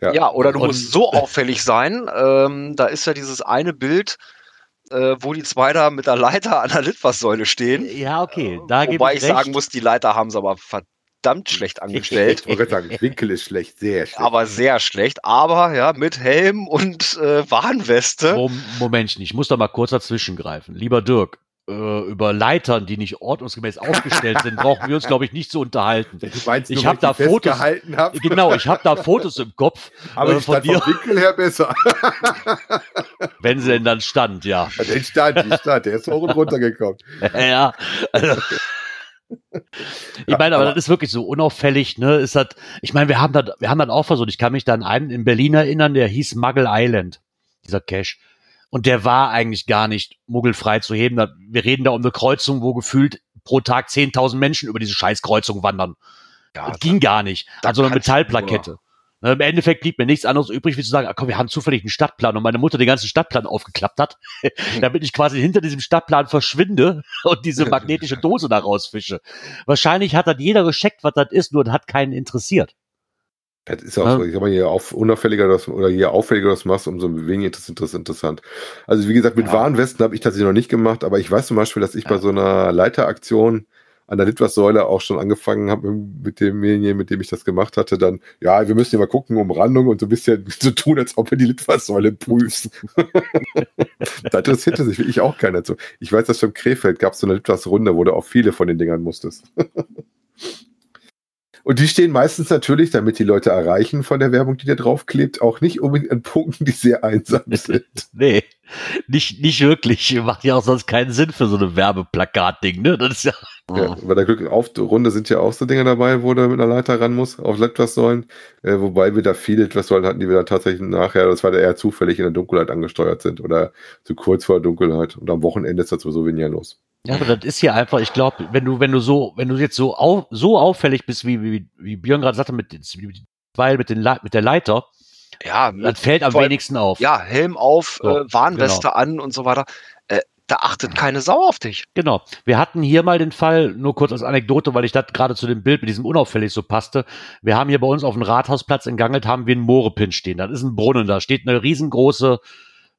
Ja. Ja, oder du Und- musst so auffällig sein. Ähm, da ist ja dieses eine Bild, äh, wo die zwei da mit der Leiter an der Litfaßsäule stehen. Ja, okay. Da gebe Wobei ich ich recht. sagen muss, die Leiter haben sie aber verdammt schlecht angestellt. Ich wollte gerade sagen, Winkel ist schlecht, sehr schlecht. aber sehr schlecht. Aber ja, mit Helm und äh, Warnweste. Mom- Momentchen, ich muss da mal kurz dazwischen greifen. Lieber Dirk, äh, über Leitern, die nicht ordnungsgemäß aufgestellt sind, brauchen wir uns, glaube ich, nicht zu unterhalten. du meinst, Ich nur, hab weil da Fotos- festgehalten hab? Genau, ich habe da Fotos im Kopf, aber äh, ich von stand dir, vom Winkel her besser. wenn sie denn dann stand, ja. Den stand, die stand, der ist hoch und runter gekommen. ja. Also, ich meine, aber, das ist wirklich so unauffällig, ne? Ist das, ich meine, wir haben das, wir haben das auch versucht. Ich kann mich da an einen in Berlin erinnern, der hieß Muggle Island, dieser Cache. Und der war eigentlich gar nicht muggelfrei zu heben. Da- Wir reden da um eine Kreuzung, wo gefühlt pro Tag 10.000 Menschen über diese Scheißkreuzung wandern. Ja, das ging gar nicht. da Also eine Metallplakette. Ne, Im Endeffekt blieb mir nichts anderes übrig, wie zu sagen, ah, komm, wir haben zufällig einen Stadtplan und meine Mutter den ganzen Stadtplan aufgeklappt hat, damit ich quasi hinter diesem Stadtplan verschwinde und diese magnetische Dose da rausfische. Wahrscheinlich hat das jeder gescheckt, was das ist, nur hat keinen interessiert. Das ist auch Ja. so. Ich sag mal, je auf, unauffälliger das, oder je auffälliger du das machst, umso weniger ist das interessant. Also wie gesagt, mit Ja. Warnwesten habe ich tatsächlich noch nicht gemacht, aber ich weiß zum Beispiel, dass ich bei Ja. so einer Leiteraktion an der Litwas-Säule auch schon angefangen habe mit demjenigen, mit dem ich das gemacht hatte, dann, ja, wir müssen ja mal gucken, Umrandung und so ein bisschen zu tun, als ob du die Litwas-Säule prüfst. da interessierte sich wirklich auch keiner zu. Ich weiß, dass schon Krefeld gab es so eine Litwas-Runde, wo du auf viele von den Dingern musstest. Und die stehen meistens natürlich, damit die Leute erreichen von der Werbung, die da draufklebt, auch nicht unbedingt an Punkten, die sehr einsam sind. Nee, nicht, nicht wirklich. Macht ja auch sonst keinen Sinn für so eine Werbeplakat-Ding, ne? Das ist ja, Ja, bei der Glück auf Runde sind ja auch so Dinge dabei, wo du mit einer Leiter ran musst, auf Litwas-Säulen. Äh, wobei wir da viele Litwas-Säulen hatten, die wir dann tatsächlich nachher, das war da eher zufällig in der Dunkelheit angesteuert sind oder zu kurz vor der Dunkelheit. Und am Wochenende ist das sowieso weniger los. Ja, aber das ist hier einfach, ich glaube, wenn du, wenn du so, wenn du jetzt so, au, so auffällig bist, wie, wie, wie Björn gerade sagte, mit, weil mit, den, Le- mit der Leiter, Ja, das fällt am wenigsten auf. ja, Helm auf, So, äh, Warnweste an und so weiter. Äh, da achtet keine Sau auf dich. Genau. Wir hatten hier mal den Fall, nur kurz als Anekdote, weil ich das gerade zu dem Bild mit diesem unauffällig so passte. Wir haben hier bei uns auf dem Rathausplatz in Gangelt haben wir einen Moorepin stehen. Das ist ein Brunnen, da steht eine riesengroße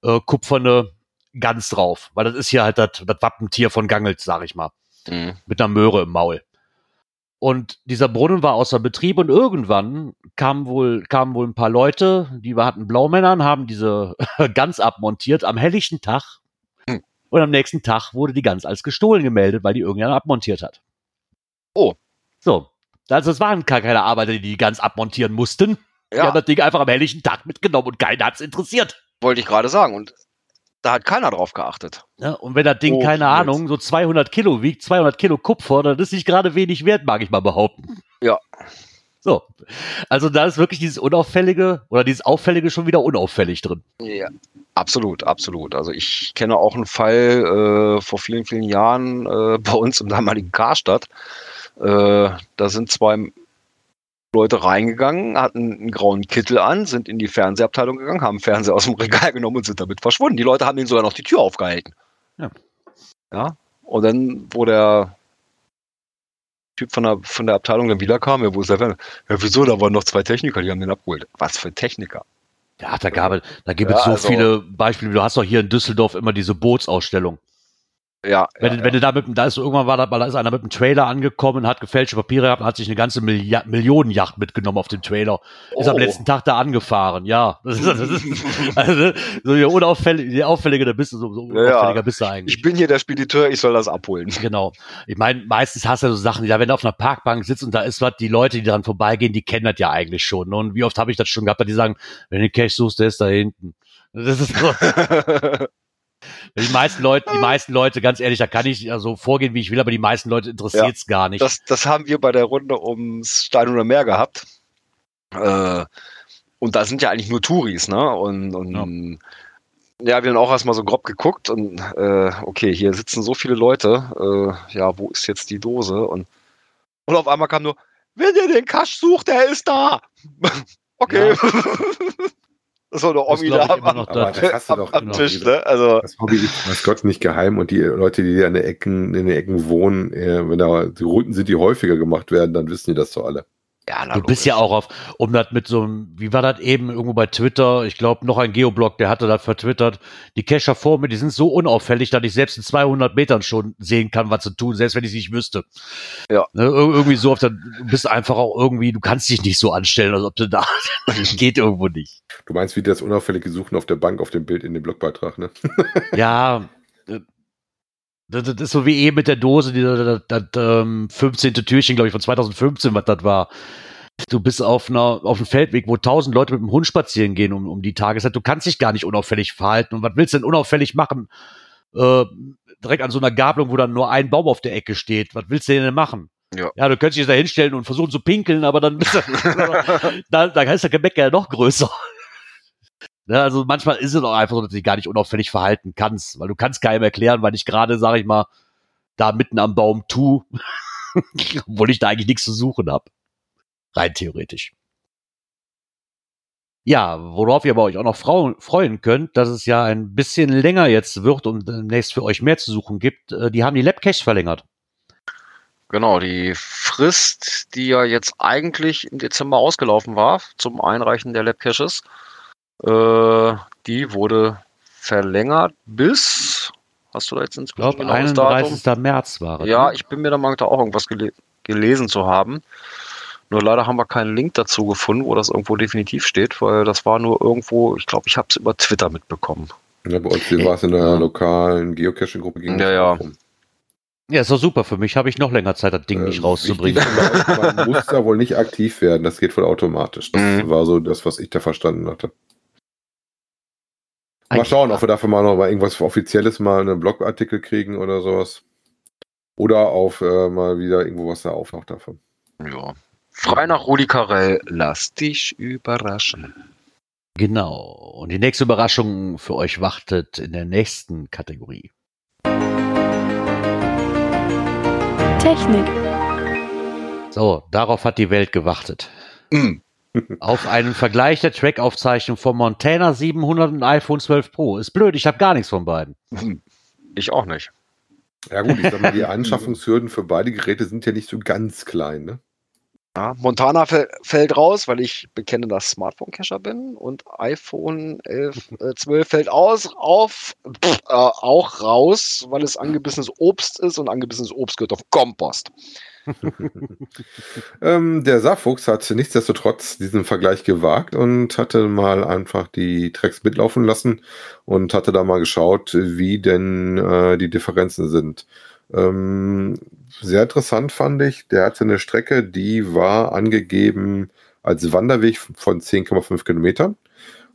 äh, kupferne Gans drauf, weil das ist hier halt das, Wappentier von Gangelt, sag ich mal. mit einer Möhre im Maul. Und dieser Brunnen war außer Betrieb und irgendwann kamen wohl, kamen wohl ein paar Leute, die hatten Blaumännern, haben diese Gans abmontiert am helllichten Tag. Hm. Und am nächsten Tag wurde die Gans als gestohlen gemeldet, weil die irgendjemand abmontiert hat. Oh. So. Also es waren gar keine Arbeiter, die die Gans abmontieren mussten. Die Ja, haben das Ding einfach am helllichten Tag mitgenommen und keiner hat's interessiert. wollte ich gerade sagen. Und da hat keiner drauf geachtet. Ja, und wenn das Ding, Oh, keine jetzt. Ahnung, so 200 Kilo wiegt, 200 Kilo Kupfer, dann ist nicht gerade wenig wert, mag ich mal behaupten. Ja. So. Also da ist wirklich dieses Unauffällige oder dieses Auffällige schon wieder unauffällig drin. Ja, absolut, absolut. Also ich kenne auch einen Fall äh, vor vielen, vielen Jahren äh, bei uns im damaligen Karstadt. Äh, da sind zwei Leute reingegangen, hatten einen grauen Kittel an, sind in die Fernsehabteilung gegangen, haben Fernseher aus dem Regal genommen und sind damit verschwunden. Die Leute haben ihnen sogar noch die Tür aufgehalten. Ja. Ja. Und dann, wo der Typ von der, von der Abteilung dann wiederkam, ja, wo ist der Fernseher? Ja, wieso? Da waren noch zwei Techniker, die haben den abgeholt. Was für Techniker? Ja, da gab es, da gibt Ja, es so also- viele Beispiele. Du hast doch hier in Düsseldorf immer diese Bootsausstellung. Ja, Wenn, ja, du- wenn du da mit, dem- da ist irgendwann war da, da ist einer mit einem Trailer angekommen, hat gefälschte Papiere gehabt hat sich eine ganze Millia Millionenjacht mitgenommen auf dem Trailer. Ist am Oh. letzten Tag da angefahren, ja. Das ist, das ist also, so je unauffällig, je auffälliger bist du, so, so Ja, ja. unauffälliger bist du eigentlich. ich bin hier der Spediteur, ich soll das abholen. Genau. Ich meine, meistens hast du ja so Sachen, ja, wenn du auf einer Parkbank sitzt und da ist was, die Leute, die daran vorbeigehen, die kennen das ja eigentlich schon. Und wie oft habe ich das schon gehabt, dass die sagen, wenn du Cash suchst, der ist da hinten. Das ist so. Die meisten Leute, die meisten Leute, ganz ehrlich, da kann ich ja so vorgehen, wie ich will, aber die meisten Leute interessiert's gar nicht. Das, das haben wir bei der Runde ums Stein oder Meer gehabt. Äh, und da sind ja eigentlich nur Touris, ne? Und, und ja. wir haben auch erstmal so grob geguckt und äh, okay, hier sitzen so viele Leute. Äh, ja, wo ist jetzt die Dose? Und, und auf einmal kam nur, wenn ihr den Cash sucht, der ist da. okay. das der Das Omi da am, noch Aber da. das hast du am, doch am immer Tisch, ne? Also, Das Hobby ist weiß Gott nicht geheim und die Leute, die an den Ecken, in den Ecken wohnen, äh, wenn da die Runden sind, die häufiger gemacht werden, dann wissen die das doch alle. Ja, na, Du bist ja auch auf, um das mit so einem, wie war das eben, irgendwo bei Twitter, ich glaube noch ein Geoblog, der hatte das vertwittert, die Cacher vor mir, die sind so unauffällig, dass ich selbst in 200 Metern schon sehen kann, was sie tun, selbst wenn ich es nicht wüsste. Ja. Ne, ir- irgendwie so, auf der, du bist einfach auch irgendwie, du kannst dich nicht so anstellen, als ob du da, geht irgendwo nicht. Du meinst wie das unauffällige Suchen auf der Bank auf dem Bild in dem Blogbeitrag, ne? Ja, das, das ist so wie eben mit der Dose, die, das, das, ähm, 15. Türchen, glaube ich, von 2015, was das war. Du bist auf einer, auf einem Feldweg, wo tausend Leute mit dem Hund spazieren gehen um, um die Tageszeit. Du kannst dich gar nicht unauffällig verhalten. Und was willst du denn unauffällig machen? Äh, direkt an so einer Gabelung, wo dann nur ein Baum auf der Ecke steht. Was willst du denn machen? Ja. ja, du könntest dich da hinstellen und versuchen zu pinkeln, aber dann bist du, da, da ist der Gemecker ja noch größer. Ne, also manchmal ist es auch einfach so, dass du dich gar nicht unauffällig verhalten kannst, weil du kannst keinem erklären, weil ich gerade, sage ich mal, da mitten am Baum tu, obwohl ich da eigentlich nichts zu suchen habe. Rein theoretisch. Ja, worauf ihr aber euch auch noch freuen könnt, dass es ja ein bisschen länger jetzt wird und demnächst für euch mehr zu suchen gibt. Äh, Die haben die Labcache verlängert. Genau, die Frist, die ja jetzt eigentlich im Dezember ausgelaufen war zum Einreichen der Labcaches, äh, die wurde verlängert bis, hast du da jetzt Ich inzwischen glaube, ein genaues Datum? 31. März war es. Ja, ne? ich bin mir der Meinung, da auch irgendwas gele gelesen zu haben. Nur leider haben wir keinen Link dazu gefunden, wo das irgendwo definitiv steht, weil das war nur irgendwo, ich glaube, ich habe es über Twitter mitbekommen. Ja, bei uns war es in der lokalen Geocaching-Gruppe ging Ja, ja. rum. ja, ist doch super. Für mich habe ich noch länger Zeit, das Ding nicht Ähm, rauszubringen. wichtig ist, Man muss da wohl nicht aktiv werden, das geht voll automatisch. Das Mhm. war so das, was ich da verstanden hatte. Mal schauen, ob wir dafür mal noch mal irgendwas Offizielles mal einen Blogartikel kriegen oder sowas. Oder auf äh, mal wieder irgendwo was da auftaucht davon. Ja. Frei nach Rudi Carell, lass dich überraschen. Genau. Und die nächste Überraschung für euch wartet in der nächsten Kategorie. Technik. So, darauf hat die Welt gewartet. Mm. Auf einen Vergleich der Trackaufzeichnung vom Montana 700 und iPhone 12 Pro. Ist blöd, ich habe gar nichts von beiden. Ich auch nicht. Ja gut, ich sag mal, die Anschaffungshürden für beide Geräte sind ja nicht so ganz klein, ne? Ja, Montana fäll- fällt raus, weil ich bekennender Smartphone-Cacher bin und iPhone 11, äh, 12 fällt aus, auf, pff, äh, auch raus, weil es angebissenes Obst ist und angebissenes Obst gehört auf Kompost. Ähm, der Saarfuchs hat nichtsdestotrotz diesen Vergleich gewagt und hatte mal einfach die Tracks mitlaufen lassen und hatte da mal geschaut, wie denn äh, die Differenzen sind. Ähm, sehr interessant fand ich, der hatte eine Strecke, die war angegeben als Wanderweg von 10,5 Kilometern.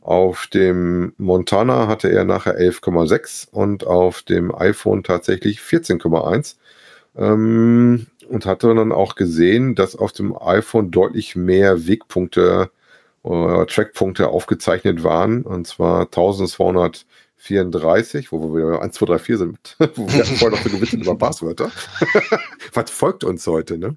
Auf dem Montana hatte er nachher 11,6 und auf dem iPhone tatsächlich 14,1. Ähm, und hatte dann auch gesehen, dass auf dem iPhone deutlich mehr Wegpunkte oder Trackpunkte aufgezeichnet waren. Und zwar 34, wo wir wieder 1, 2, 3, 4 sind, wo wir vorher noch so gewitzelt über Passwörter. Was folgt uns heute, ne?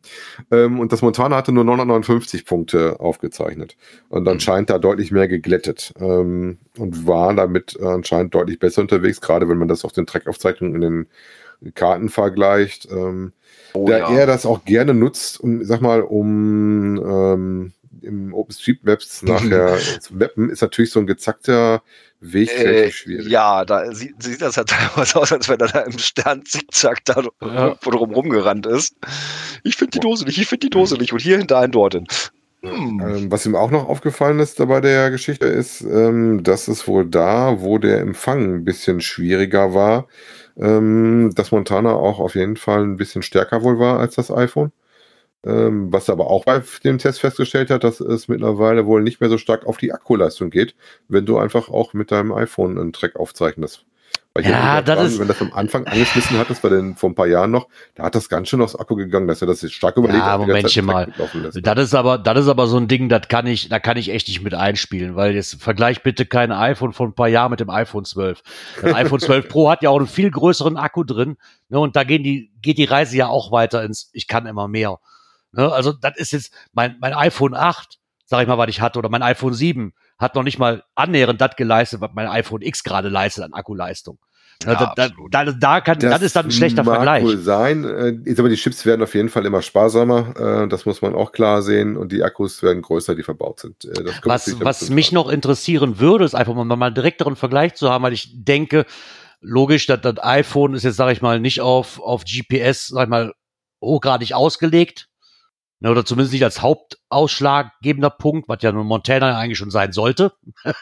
Ähm, und das Montana hatte nur 959 Punkte aufgezeichnet und anscheinend da deutlich mehr geglättet ähm, und war damit anscheinend deutlich besser unterwegs, gerade wenn man das auf den Trackaufzeichnungen in den Karten vergleicht. Ähm, Oh, da ja. er das auch gerne nutzt, um, sag mal, um ähm, im OpenStreetMaps nachher zu mappen, ist natürlich so ein gezackter Weg Äh, relativ schwierig. ja, da sieht, sieht das ja teilweise aus, als wenn er da im Stern zickzack da Ja. drum rumgerannt ist. Ich finde die Dose nicht, ich finde die Dose nicht und hier hinter ein dorthin. Hm. Ähm, was ihm auch noch aufgefallen ist bei der Geschichte ist, ähm, dass es wohl da, wo der Empfang ein bisschen schwieriger war, ähm, dass Montana auch auf jeden Fall ein bisschen stärker wohl war als das iPhone. Ähm, was er aber auch bei dem Test festgestellt hat, dass es mittlerweile wohl nicht mehr so stark auf die Akkuleistung geht, wenn du einfach auch mit deinem iPhone einen Track aufzeichnest. Weil Ja, das dran, ist- wenn das am Anfang angeschmissen hattest, bei den vor ein paar Jahren noch, da hat das ganz schön aufs Akku gegangen, dass er das jetzt stark überlegt Ja, hat, Zeit Momentchen mal. Das ist aber, das ist aber so ein Ding, das kann ich, da kann ich echt nicht mit einspielen, weil jetzt vergleich bitte kein iPhone von ein paar Jahren mit dem iPhone 12. Das iPhone 12 Pro hat ja auch einen viel größeren Akku drin, ne, und da gehen die, geht die Reise ja auch weiter ins, ich kann immer mehr. Ne, also das ist jetzt, mein, mein iPhone 8, sag ich mal, was ich hatte, oder mein iPhone 7 hat noch nicht mal annähernd das geleistet, was mein iPhone X gerade leistet an Akkuleistung. Ne, Ja, da, da, da, da kann, das, ist dann ein schlechter mag Vergleich. wohl sein. Äh, Jetzt aber die Chips werden auf jeden Fall immer sparsamer. Äh, Das muss man auch klar sehen. Und die Akkus werden größer, die verbaut sind. Äh, Das Was, was mich noch interessieren würde, ist einfach mal, mal einen direkteren Vergleich zu haben, weil ich denke, logisch, dass das iPhone ist jetzt, sage ich mal, nicht auf, auf GPS, sag ich mal, hochgradig ausgelegt. Ne, oder zumindest nicht als hauptausschlaggebender Punkt, was ja nun Montana ja eigentlich schon sein sollte.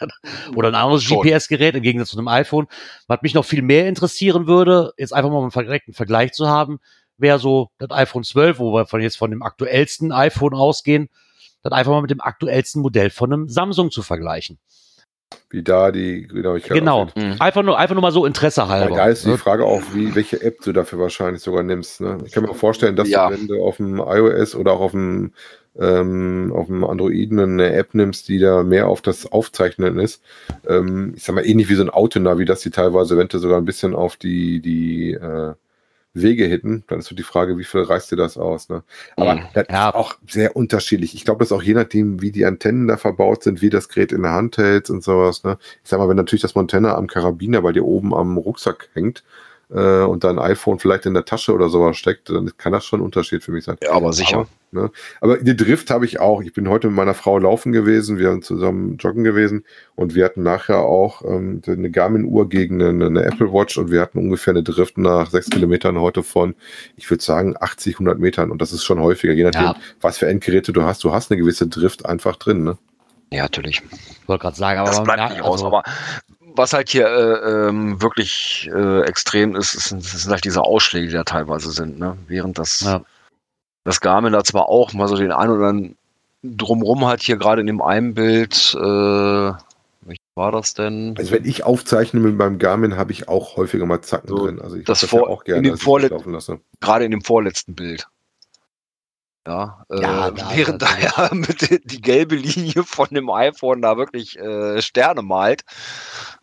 oder ein anderes. GPS-Gerät im Gegensatz zu einem iPhone. Was mich noch viel mehr interessieren würde, jetzt einfach mal einen direkten Vergleich zu haben, wäre so das iPhone 12, wo wir von jetzt von dem aktuellsten iPhone ausgehen, das einfach mal mit dem aktuellsten Modell von einem Samsung zu vergleichen. Wie da die Genauigkeit Genau. aussieht. Mhm. Einfach nur, einfach nur mal so Interesse Ja, halber. da ist die Ne? Frage auch, wie, welche App du dafür wahrscheinlich sogar nimmst. Ne? Ich kann mir auch vorstellen, dass Ja. du, wenn du auf dem iOS oder auch auf dem, ähm, auf dem Androiden eine App nimmst, die da mehr auf das Aufzeichnen ist, ähm, ich sag mal, ähnlich wie so ein Autonavi, dass die teilweise eventuell sogar ein bisschen auf die, die äh, Wege hitten, dann ist so die Frage, wie viel reißt dir das aus? Ne? Aber Mhm. das Ja. ist auch sehr unterschiedlich. Ich glaube, das ist auch je nachdem, wie die Antennen da verbaut sind, wie das Gerät in der Hand hält und sowas. Ne? Ich sag mal, wenn natürlich das Montana am Karabiner bei dir oben am Rucksack hängt äh, und dein iPhone vielleicht in der Tasche oder sowas steckt, dann kann das schon ein Unterschied für mich sein. Ja, aber sicher. Aber, ne? aber die Drift habe ich auch. Ich bin heute mit meiner Frau laufen gewesen, wir sind zusammen joggen gewesen und wir hatten nachher auch ähm, eine Garmin-Uhr gegen eine, eine Apple Watch und wir hatten ungefähr eine Drift nach sechs Kilometern heute von, ich würde sagen, 80, 100 Metern und das ist schon häufiger, je nachdem, Ja. was für Endgeräte du hast. Du hast eine gewisse Drift einfach drin. Ne? Ja, natürlich. Ich wollte gerade sagen, aber Das man bleibt nicht aus. also- Aber was halt hier äh, ähm, wirklich äh, extrem ist, ist, sind- sind halt diese Ausschläge, die da teilweise sind. Ne? Während das, Ja. das Garmin da zwar auch mal so den einen oder anderen drumrum hat, hier gerade in dem einen Bild, äh, wie war das denn? Also wenn ich aufzeichne mit meinem Garmin, habe ich auch häufiger mal Zacken So, drin. Also ich das mach vor- ja auch in gerne, dem dass ich Vorlet- das gerade in dem vorletzten Bild. Ja, äh, Ja, da- während da ja mit die gelbe Linie von dem iPhone da wirklich äh, Sterne malt,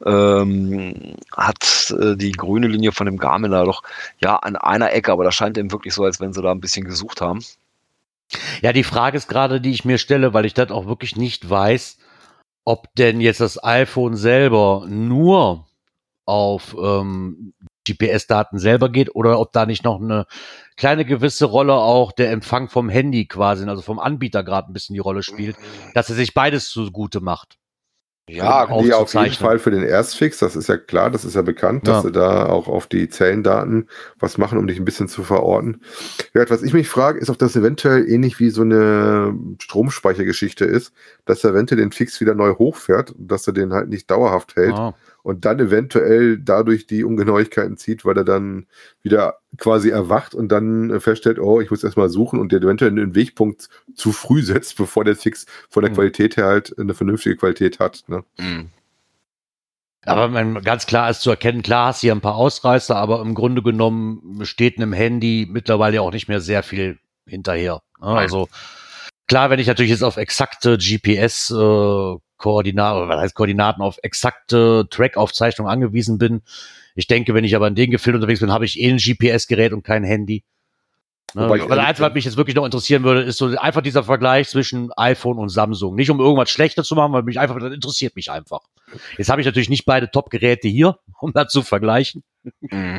ähm, hat äh, die grüne Linie von dem Garmin da doch ja an einer Ecke, aber das scheint eben wirklich so, als wenn sie da ein bisschen gesucht haben. Ja, die Frage ist gerade, die ich mir stelle, weil ich das auch wirklich nicht weiß, ob denn jetzt das iPhone selber nur auf ähm, GPS-Daten selber geht oder ob da nicht noch eine kleine gewisse Rolle auch der Empfang vom Handy quasi, also vom Anbieter gerade ein bisschen die Rolle spielt, dass er sich beides zugute macht. Ja, auch die auf jeden. Fall für den Erstfix, das ist ja klar, das ist ja bekannt, dass Ja. sie da auch auf die Zellendaten was machen, um dich ein bisschen zu verorten. Ja, was ich mich frage, ist, ob das eventuell ähnlich wie so eine Stromspeichergeschichte ist, dass er eventuell den Fix wieder neu hochfährt, dass er den halt nicht dauerhaft hält Ja. Und dann eventuell dadurch die Ungenauigkeiten zieht, weil er dann wieder quasi erwacht und dann äh, feststellt, oh, ich muss erstmal suchen und der eventuell einen Wegpunkt zu früh setzt, bevor der Fix von der Mhm. Qualität her halt eine vernünftige Qualität hat. Ne? Mhm. Aber man, ganz klar ist zu erkennen, klar hast du hier ein paar Ausreißer, aber im Grunde genommen steht einem Handy mittlerweile ja auch nicht mehr sehr viel hinterher. ne? Also klar, wenn ich natürlich jetzt auf exakte GPS äh, Koordinaten, was heißt Koordinaten, auf exakte Track-Aufzeichnung angewiesen bin. Ich denke, wenn ich aber in den Gefilden unterwegs bin, habe ich eh ein GPS-Gerät und kein Handy. Ne? Wobei ehrlich Einzige, was mich jetzt wirklich noch interessieren würde, ist so einfach dieser Vergleich zwischen iPhone und Samsung. Nicht um irgendwas schlechter zu machen, weil mich einfach, das interessiert mich einfach. Jetzt habe ich natürlich nicht beide Top-Geräte hier, um das zu vergleichen. Mhm.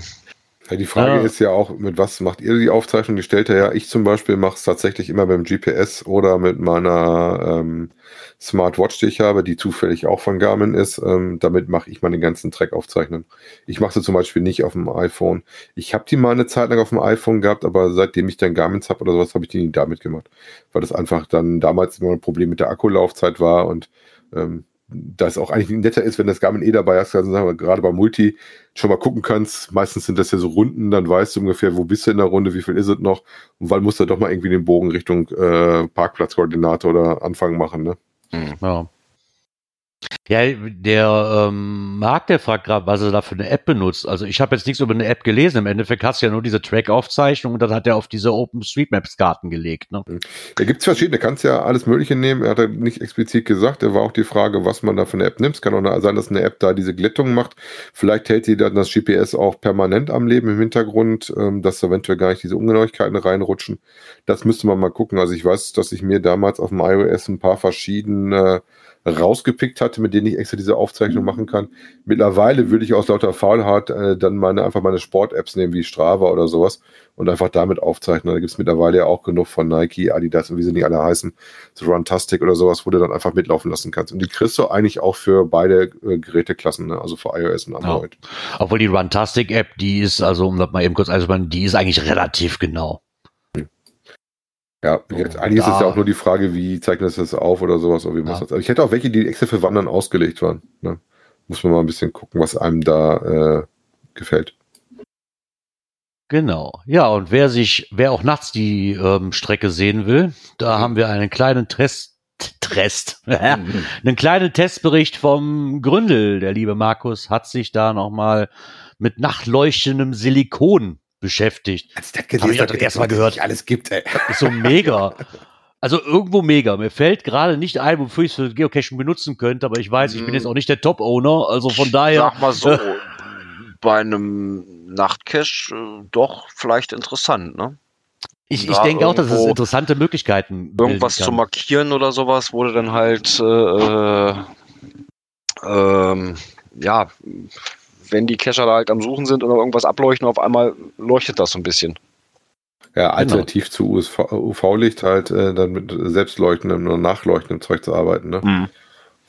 Ja, die Frage Ja. ist ja auch, mit was macht ihr die Aufzeichnung? Die stellt ihr ja, ich zum Beispiel mache es tatsächlich immer mit dem GPS oder mit meiner ähm, Smartwatch, die ich habe, die zufällig auch von Garmin ist. Ähm, damit mache ich meine ganzen Track-Aufzeichnungen. Ich mache sie zum Beispiel nicht auf dem iPhone. Ich habe die mal eine Zeit lang auf dem iPhone gehabt, aber seitdem ich dann Garmins habe oder sowas, habe ich die nie damit gemacht. Weil das einfach dann damals immer ein Problem mit der Akkulaufzeit war und ähm, das auch eigentlich netter ist, wenn das Garmin eh dabei hast, also gerade bei Multi schon mal gucken kannst. Meistens sind das ja so Runden, dann weißt du ungefähr, wo bist du in der Runde, wie viel ist es noch und wann musst du doch mal irgendwie den Bogen Richtung äh, Parkplatzkoordinate oder Anfang machen, ne? Ja. Ja, der ähm, Marc, der fragt gerade, was er da für eine App benutzt. Also ich habe jetzt nichts über eine App gelesen. Im Endeffekt hast du ja nur diese Track-Aufzeichnung und dann hat er auf diese OpenStreetMaps-Karten gelegt. Ne? Da gibt's verschiedene, kannst ja alles Mögliche nehmen. Er hat ja nicht explizit gesagt, da war auch die Frage, was man da für eine App nimmt. Es kann auch sein, dass eine App da diese Glättung macht. Vielleicht hält sie dann das GPS auch permanent am Leben im Hintergrund, ähm, dass eventuell gar nicht diese Ungenauigkeiten reinrutschen. Das müsste man mal gucken. Also ich weiß, dass ich mir damals auf dem iOS ein paar verschiedene rausgepickt hatte, mit denen ich extra diese Aufzeichnung machen kann. Mittlerweile würde ich aus lauter Faulheit äh, dann meine einfach meine Sport-Apps nehmen, wie Strava oder sowas und einfach damit aufzeichnen. Da gibt's mittlerweile ja auch genug von Nike, Adidas und wie sie nicht alle heißen, so Runtastic oder sowas, wo du dann einfach mitlaufen lassen kannst. Und die kriegst du eigentlich auch für beide äh, Geräteklassen, ne? also für iOS und Android. Obwohl die Runtastic-App, die ist, also um das mal eben kurz einzubauen, die ist eigentlich relativ genau. Ja, gesagt, eigentlich ist es da- ja auch nur die Frage, wie zeichnet es das auf oder sowas, oder wie Ja. das. Aber ich hätte auch welche, die extra für Wandern ausgelegt waren. Ne? Muss man mal ein bisschen gucken, was einem da äh, gefällt. Genau. Ja, und wer sich, wer auch nachts die ähm, Strecke sehen will, da haben wir einen kleinen Test, Test, einen kleinen Testbericht vom Gründel. Der liebe Markus hat sich da nochmal mit nachtleuchtendem Silikon beschäftigt. Als das Hab ich auch das erste Mal gehört. alles gibt, ey. Ist so mega. Also irgendwo mega. Mir fällt gerade nicht ein, wofür ich es für Geocaching benutzen könnte, aber ich weiß, ich bin jetzt auch nicht der Top-Owner, also von daher. Sag mal so, bei einem Nachtcache äh, doch vielleicht interessant, ne? Ich, ich denke auch, dass es interessante Möglichkeiten bilden Irgendwas kann. zu markieren oder sowas, wurde dann halt, äh, ähm, ja, wenn die Cacher da halt am Suchen sind oder irgendwas ableuchten, auf einmal leuchtet das so ein bisschen. Ja, alternativ zu USV UV-Licht halt äh, dann mit selbstleuchtendem oder nachleuchtendem Zeug zu arbeiten. Ne?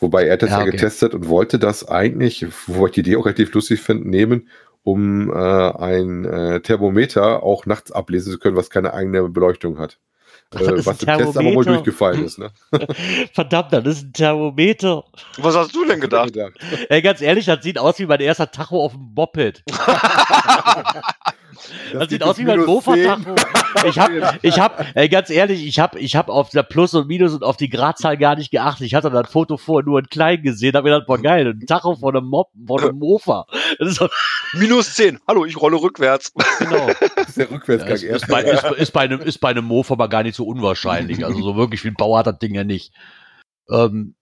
Wobei er hat das Ja, ja, okay. getestet und wollte das eigentlich, wo ich die Idee auch relativ lustig finde, nehmen, um äh, ein äh, Thermometer auch nachts ablesen zu können, was keine eigene Beleuchtung hat. Das Äh, ist was ein im Test aber wohl Thermometer. durchgefallen ist. Ne? Verdammt, das ist ein Thermometer. Was hast du denn gedacht? Ey, ganz ehrlich, das sieht aus wie mein erster Tacho auf dem Moped. Das, sieht geht aus wie mein minus 10. Mofa-Tacho. Ich hab, ich hab, ey, ganz ehrlich, ich hab, ich hab auf der Plus und Minus und auf die Gradzahl gar nicht geachtet. Ich hatte das Foto vorher nur in klein gesehen, hab mir gedacht, boah, geil, ein Tacho von einem Mop, von einem Mofa. Das ist doch, Minus 10. Hallo, ich rolle rückwärts. genau. Das ist der Rückwärtsgang Ja, ist, erst. ist, bei, ist, ist, bei einem, ist bei einem Mofa aber gar nicht so unwahrscheinlich. Also so wirklich viel Bau hat das Ding ja nicht. Ähm,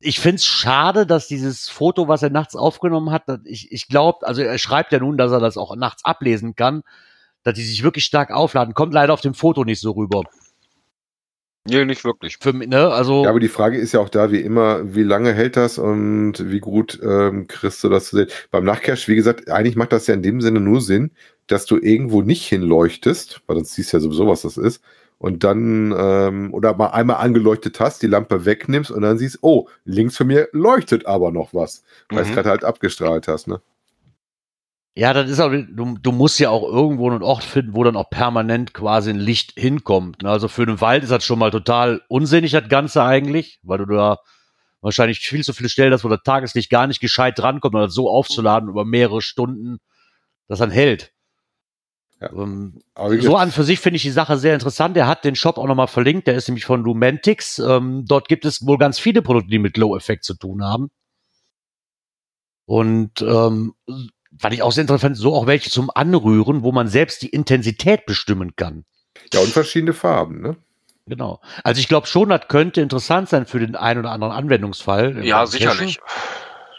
ich find's schade, dass dieses Foto, was er nachts aufgenommen hat, ich, ich glaube, also er schreibt ja nun, dass er das auch nachts ablesen kann, dass die sich wirklich stark aufladen. Kommt leider auf dem Foto nicht so rüber. Nee, nicht wirklich. Für, mich, ne, also Ja, aber die Frage ist ja auch da, wie immer, wie lange hält das und wie gut ähm, kriegst du das zu sehen? Beim Nachcache, wie gesagt, eigentlich macht das ja in dem Sinne nur Sinn, dass du irgendwo nicht hinleuchtest, weil sonst siehst du ja sowieso, was das ist, und dann, ähm, oder mal einmal angeleuchtet hast, die Lampe wegnimmst und dann siehst, oh, links von mir leuchtet aber noch was, weil es Mhm. gerade halt abgestrahlt hast, ne? Ja, das ist auch, du, du musst ja auch irgendwo einen Ort finden, wo dann auch permanent quasi ein Licht hinkommt. ne? Also für einen Wald ist das schon mal total unsinnig, das Ganze eigentlich, weil du da wahrscheinlich viel zu viele Stellen hast, wo das Tageslicht gar nicht gescheit drankommt, und das so aufzuladen über mehrere Stunden, das dann hält. Ja. Ähm, so an für sich finde ich die Sache sehr interessant. Er hat den Shop auch nochmal verlinkt, der ist nämlich von Lumantix. Ähm, dort gibt es wohl ganz viele Produkte, die mit Glow-Effekt zu tun haben. Und ähm, fand ich auch sehr interessant, so auch welche zum Anrühren, wo man selbst die Intensität bestimmen kann. ja, und verschiedene Farben, ne? Genau. Also ich glaube schon, das könnte interessant sein für den einen oder anderen Anwendungsfall. Ja, sicherlich.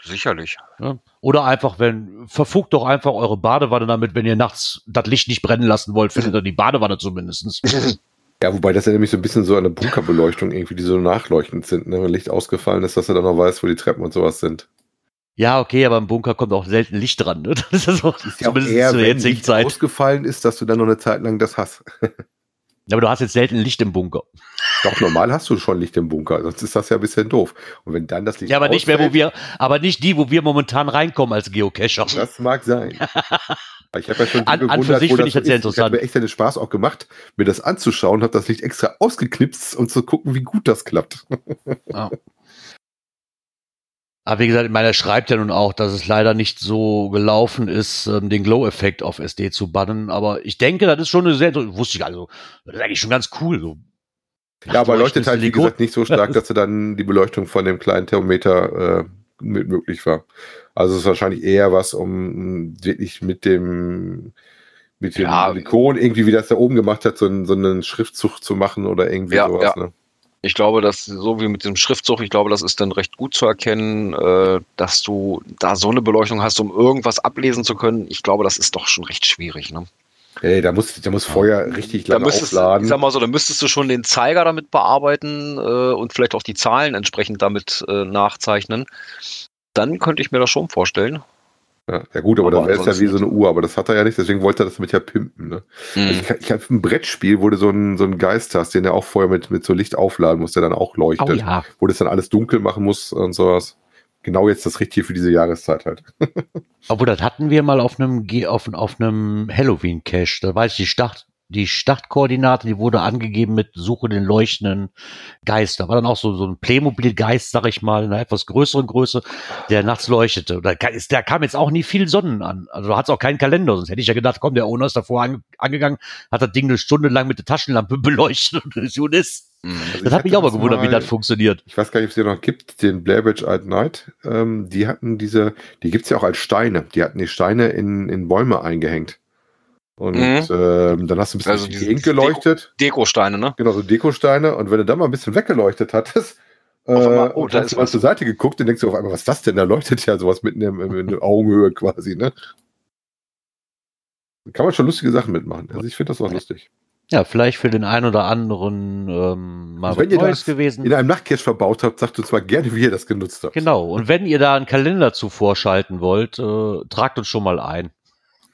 Sicherlich. Cachen, ne? Oder einfach, wenn, verfugt doch einfach eure Badewanne damit, wenn ihr nachts das Licht nicht brennen lassen wollt, findet ihr die Badewanne zumindestens. Ja, wobei das ja nämlich so ein bisschen so eine Bunkerbeleuchtung irgendwie, die so nachleuchtend sind, ne? Wenn Licht ausgefallen ist, dass er dann noch weiß, wo die Treppen und sowas sind. Ja, okay, aber im Bunker kommt auch selten Licht dran. Ne? Das ist, auch, Ist ja auch zumindest eher, zu der wenn jetzigen Licht Zeit. ausgefallen ist, dass du dann noch eine Zeit lang das hast. Ja, aber du hast jetzt selten Licht im Bunker. Doch, normal hast du schon Licht im Bunker, sonst ist das ja ein bisschen doof. Und wenn dann das Licht Ja, aber nicht mehr, wo ausfällt, wir, aber nicht die, wo wir momentan reinkommen als Geocacher. Das mag sein. Ich habe ja schon An- an für gewundert, sich finde ich das sehr ist. Ich interessant. habe mir echt den Spaß auch gemacht, mir das anzuschauen, habe das Licht extra ausgeknipst und zu gucken, wie gut das klappt. Aber wie gesagt, ich meine, er schreibt ja nun auch, dass es leider nicht so gelaufen ist, ähm, den Glow-Effekt auf SD zu bannen. Aber ich denke, das ist schon eine sehr, wusste ich also, das ist eigentlich schon ganz cool. So. Ja, aber leuchtet halt, wie gesagt, nicht so stark, dass dann die Beleuchtung von dem kleinen Thermometer äh, mit möglich war. Also es ist wahrscheinlich eher was, um wirklich mit dem mit dem Ja. Silikon irgendwie, wie das da oben gemacht hat, so, einen- so einen Schriftzug zu machen oder irgendwie Ja, sowas. ja. Ne? Ich glaube, dass so wie mit dem Schriftzug, ich glaube, das ist dann recht gut zu erkennen, äh, dass du da so eine Beleuchtung hast, um irgendwas ablesen zu können. Ich glaube, das ist doch schon recht schwierig. Ne? Ey, da muss, da muss Feuer richtig Da lange müsstest, aufladen. ich sag mal so, da müsstest du schon den Zeiger damit bearbeiten äh, und vielleicht auch die Zahlen entsprechend damit äh, nachzeichnen. Dann könnte ich mir das schon vorstellen. Ja, ja gut, aber, Aber dann wäre es ja wie so eine Uhr, aber das hat er ja nicht, deswegen wollte er das damit ja pimpen. Ne? Mhm. Ich, ich habe ein Brettspiel, wo du so einen, so einen Geist hast, den er auch vorher mit, mit so Licht aufladen muss, der dann auch leuchtet. Oh ja. Wo das dann alles dunkel machen muss und sowas. Genau jetzt das Richtige für diese Jahreszeit halt. Obwohl, das hatten wir mal auf einem, auf, auf einem Halloween-Cache. Da weiß ich, die Start, die Startkoordinate, die wurde angegeben mit Suche den leuchtenden Geist. Da war dann auch so, so ein Playmobil-Geist, sag ich mal, in einer etwas größeren Größe, der nachts leuchtete. Und Da, ist- da kam jetzt auch nie viel Sonnen an. Also hat es auch keinen Kalender. Sonst hätte ich ja gedacht, komm, der Owner ist davor ange angegangen, hat das Ding eine Stunde lang mit der Taschenlampe beleuchtet und ist gut ist. Mhm. Also Das ich hat mich auch mal gewundert, wie mal- das funktioniert. Ich weiß gar nicht, ob es die noch gibt, den Blair Witch at Night. Ähm, die hatten diese, die gibt's ja auch als Steine. Die hatten die Steine in, in Bäume eingehängt. Und Mhm. ähm, dann hast du ein bisschen Also durch die diese Gegend geleuchtet. Dekosteine, ne? Genau, so Dekosteine. Und wenn du dann mal ein bisschen weggeleuchtet hattest, äh, oh, und da hast ist du mal was. zur Seite geguckt, dann denkst du auf einmal, was ist das denn? Da leuchtet ja sowas mitten im, in der Augenhöhe quasi, ne? Da kann man schon lustige Sachen mitmachen. Also ich finde das auch lustig. Ja, vielleicht für den einen oder anderen ähm, mal Also was wenn ihr Neues das gewesen. In einem Nachtcache verbaut habt, sagt uns mal gerne, wie ihr das genutzt habt. Genau. Und wenn ihr da einen Kalender zu vorschalten wollt, äh, tragt uns schon mal ein.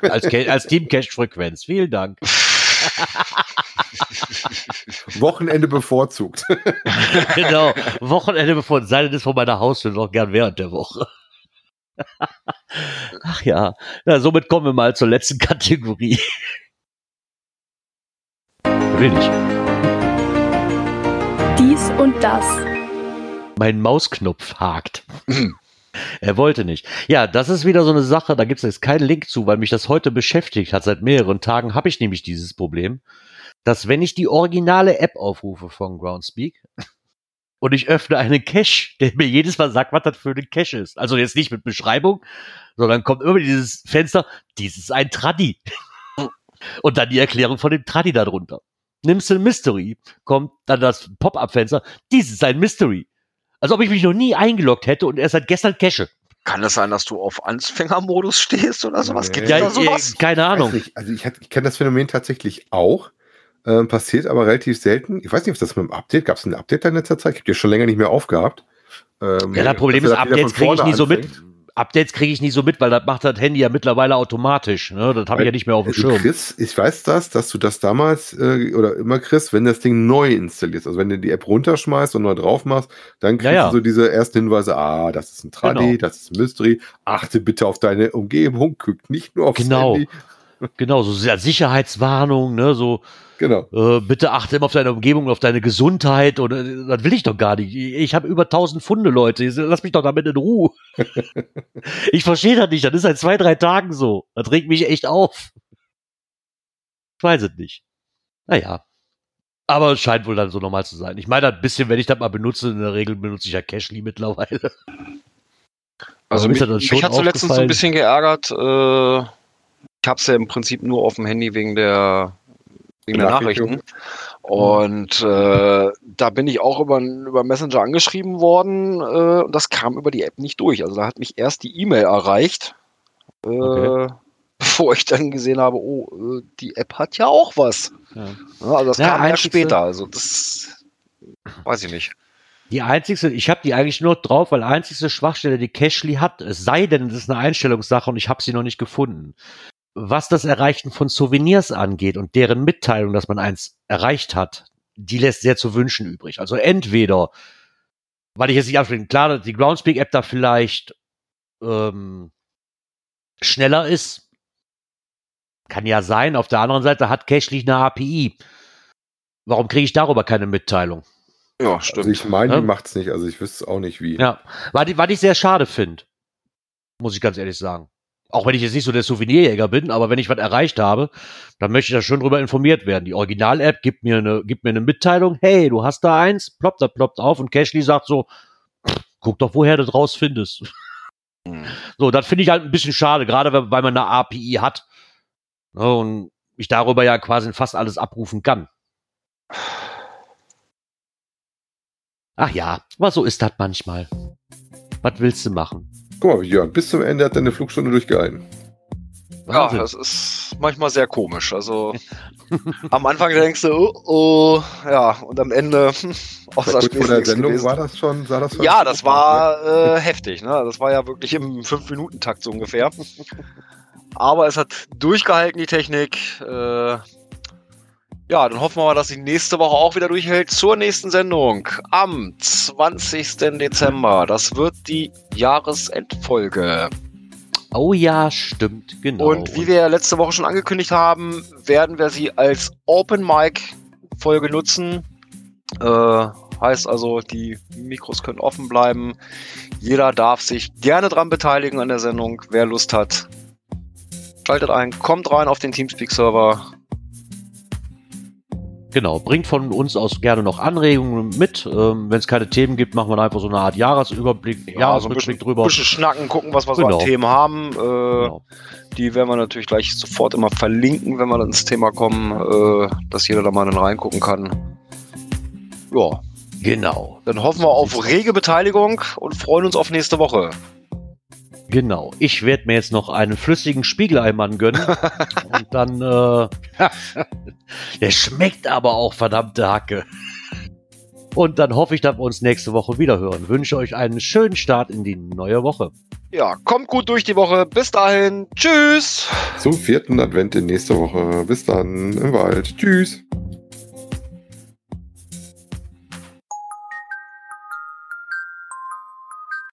Als, als Team Cache Frequenz. Vielen Dank. Wochenende bevorzugt. genau. Wochenende bevor sei denn ist vor meiner Haustür noch gern während der Woche. Ach ja. ja. Somit kommen wir mal zur letzten Kategorie. Will nicht. Dies und das. Mein Mausknopf hakt. Er wollte nicht. Ja, das ist wieder so eine Sache, da gibt es jetzt keinen Link zu, weil mich das heute beschäftigt hat. Seit mehreren Tagen habe ich nämlich dieses Problem, dass wenn ich die originale App aufrufe von Groundspeak und ich öffne einen Cache, der mir jedes Mal sagt, was das für ein Cache ist. Also jetzt nicht mit Beschreibung, sondern kommt immer dieses Fenster, dies ist ein Traddy. Und dann die Erklärung von dem Traddy darunter. Nimmst du ein Mystery, kommt dann das Pop-Up-Fenster, dies ist ein Mystery. Als ob ich mich noch nie eingeloggt hätte und erst seit gestern cache. Kann es sein, dass du auf Anfängermodus stehst oder sowas? Nee. Gibt Ja, da eh, sowas? keine Weiß Ahnung. nicht. Also ich, ich kenne das Phänomen tatsächlich auch. Ähm, passiert aber relativ selten. Ich weiß nicht, ob das mit dem Update, gab es ein Update in letzter Zeit? Ich habe die schon länger nicht mehr aufgehabt. Ähm, Ja, das Problem dass ist, Updates kriege ich nie so mit. Updates kriege ich nie so mit, weil das macht das Handy ja mittlerweile automatisch. Ne? Das habe ich ja nicht mehr auf dem Also Schirm. Chris, ich weiß das, dass du das damals äh, oder immer kriegst, wenn das Ding neu installierst. Also wenn du die App runterschmeißt und neu drauf machst, dann kriegst Ja, ja. du so diese ersten Hinweise, ah, das ist ein Tradi, Genau. das ist ein Mystery, achte bitte auf deine Umgebung, guck nicht nur aufs Genau. Handy. Genau, so sehr Sicherheitswarnung, ne? so Genau. äh, bitte achte immer auf deine Umgebung, auf deine Gesundheit. Und äh, das will ich doch gar nicht. Ich, habe über 1000 Funde, Leute. Lass mich doch damit in Ruhe. ich verstehe das nicht. Das ist seit zwei, drei Tagen so. Das regt mich echt auf. Ich weiß es nicht. Naja. Aber es scheint wohl dann so normal zu sein. Ich meine, ein bisschen, wenn ich das mal benutze, in der Regel benutze ich ja Cashly mittlerweile. Also mich, mich hat so letztens so ein bisschen geärgert. Äh, ich habe es ja im Prinzip nur auf dem Handy wegen der, wegen der. Nachrichten. Und äh, da bin ich auch über, über Messenger angeschrieben worden äh, und das kam über die App nicht durch. Also da hat mich erst die E-Mail erreicht, äh, Okay. bevor ich dann gesehen habe, oh, äh, die App hat ja auch was. Ja. Ja, also das Ja, kam erst später. Also das weiß ich nicht. Die einzigste, ich habe die eigentlich nur drauf, weil einzigste Schwachstelle, die Cashly hat, es sei denn, es ist eine Einstellungssache und ich habe sie noch nicht gefunden. Was das Erreichen von Souvenirs angeht und deren Mitteilung, dass man eins erreicht hat, die lässt sehr zu wünschen übrig. Also entweder, weil ich jetzt nicht absprechen, klar, die Groundspeak-App da vielleicht ähm, schneller ist, kann ja sein. Auf der anderen Seite hat Cashly eine API. Warum kriege ich darüber keine Mitteilung? Ja, Also ich meine, Ja. die macht's nicht. Also ich wüsste auch nicht wie. Ja, was, was ich sehr schade finde, muss ich ganz ehrlich sagen. Auch wenn ich jetzt nicht so der Souvenirjäger bin, aber wenn ich was erreicht habe, dann möchte ich da schon drüber informiert werden. Die Original-App gibt mir eine, gibt mir eine Mitteilung, hey, du hast da eins, ploppt, das ploppt auf und Cashly sagt so, guck doch, woher du draus findest. Hm. So, das finde ich halt ein bisschen schade, gerade weil weil man eine API hat. Ne, und ich darüber ja quasi fast alles abrufen kann. Ach ja, aber so ist das manchmal. Was willst du machen? Guck mal, Jörn, bis zum Ende hat deine Flugstunde durchgehalten. Ja, Wahnsinn. das ist manchmal sehr komisch. Also am Anfang denkst du, oh, oh ja, und am Ende vor der Sendung gewesen. war das schon, sah das schon Ja, das war äh, heftig. Ne? Das war ja wirklich im 5-Minuten-Takt so ungefähr. Aber es hat durchgehalten, die Technik. Äh, ja, dann hoffen wir mal, dass sie nächste Woche auch wieder durchhält zur nächsten Sendung am 20. Dezember. Das wird die Jahresendfolge. Oh ja, stimmt, genau. Und wie wir letzte Woche schon angekündigt haben, werden wir sie als Open Mic Folge nutzen. Äh, heißt also, die Mikros können offen bleiben. Jeder darf sich gerne dran beteiligen an der Sendung, wer Lust hat. Schaltet ein, kommt rein auf den Teamspeak-Server. Genau, bringt von uns aus gerne noch Anregungen mit. Ähm, Wenn es keine Themen gibt, machen wir einfach so eine Art Jahresüberblick, so ein Jahresrückblick drüber. bisschen schnacken, gucken, was wir so Genau. an Themen haben. Äh, Genau. Die werden wir natürlich gleich sofort immer verlinken, wenn wir dann ins Thema kommen, äh, dass jeder da mal dann reingucken kann. Ja, genau, Dann hoffen wir auf rege Beteiligung und freuen uns auf nächste Woche. Genau. Ich werde mir jetzt noch einen flüssigen Spiegeleimann gönnen und dann, äh, der schmeckt aber auch verdammte Hacke. Und dann hoffe ich, dass wir uns nächste Woche wieder hören. Wünsche euch einen schönen Start in die neue Woche. Ja, kommt gut durch die Woche. Bis dahin. Tschüss. Zum vierten Advent in nächster Woche. Bis dann im Wald. Tschüss.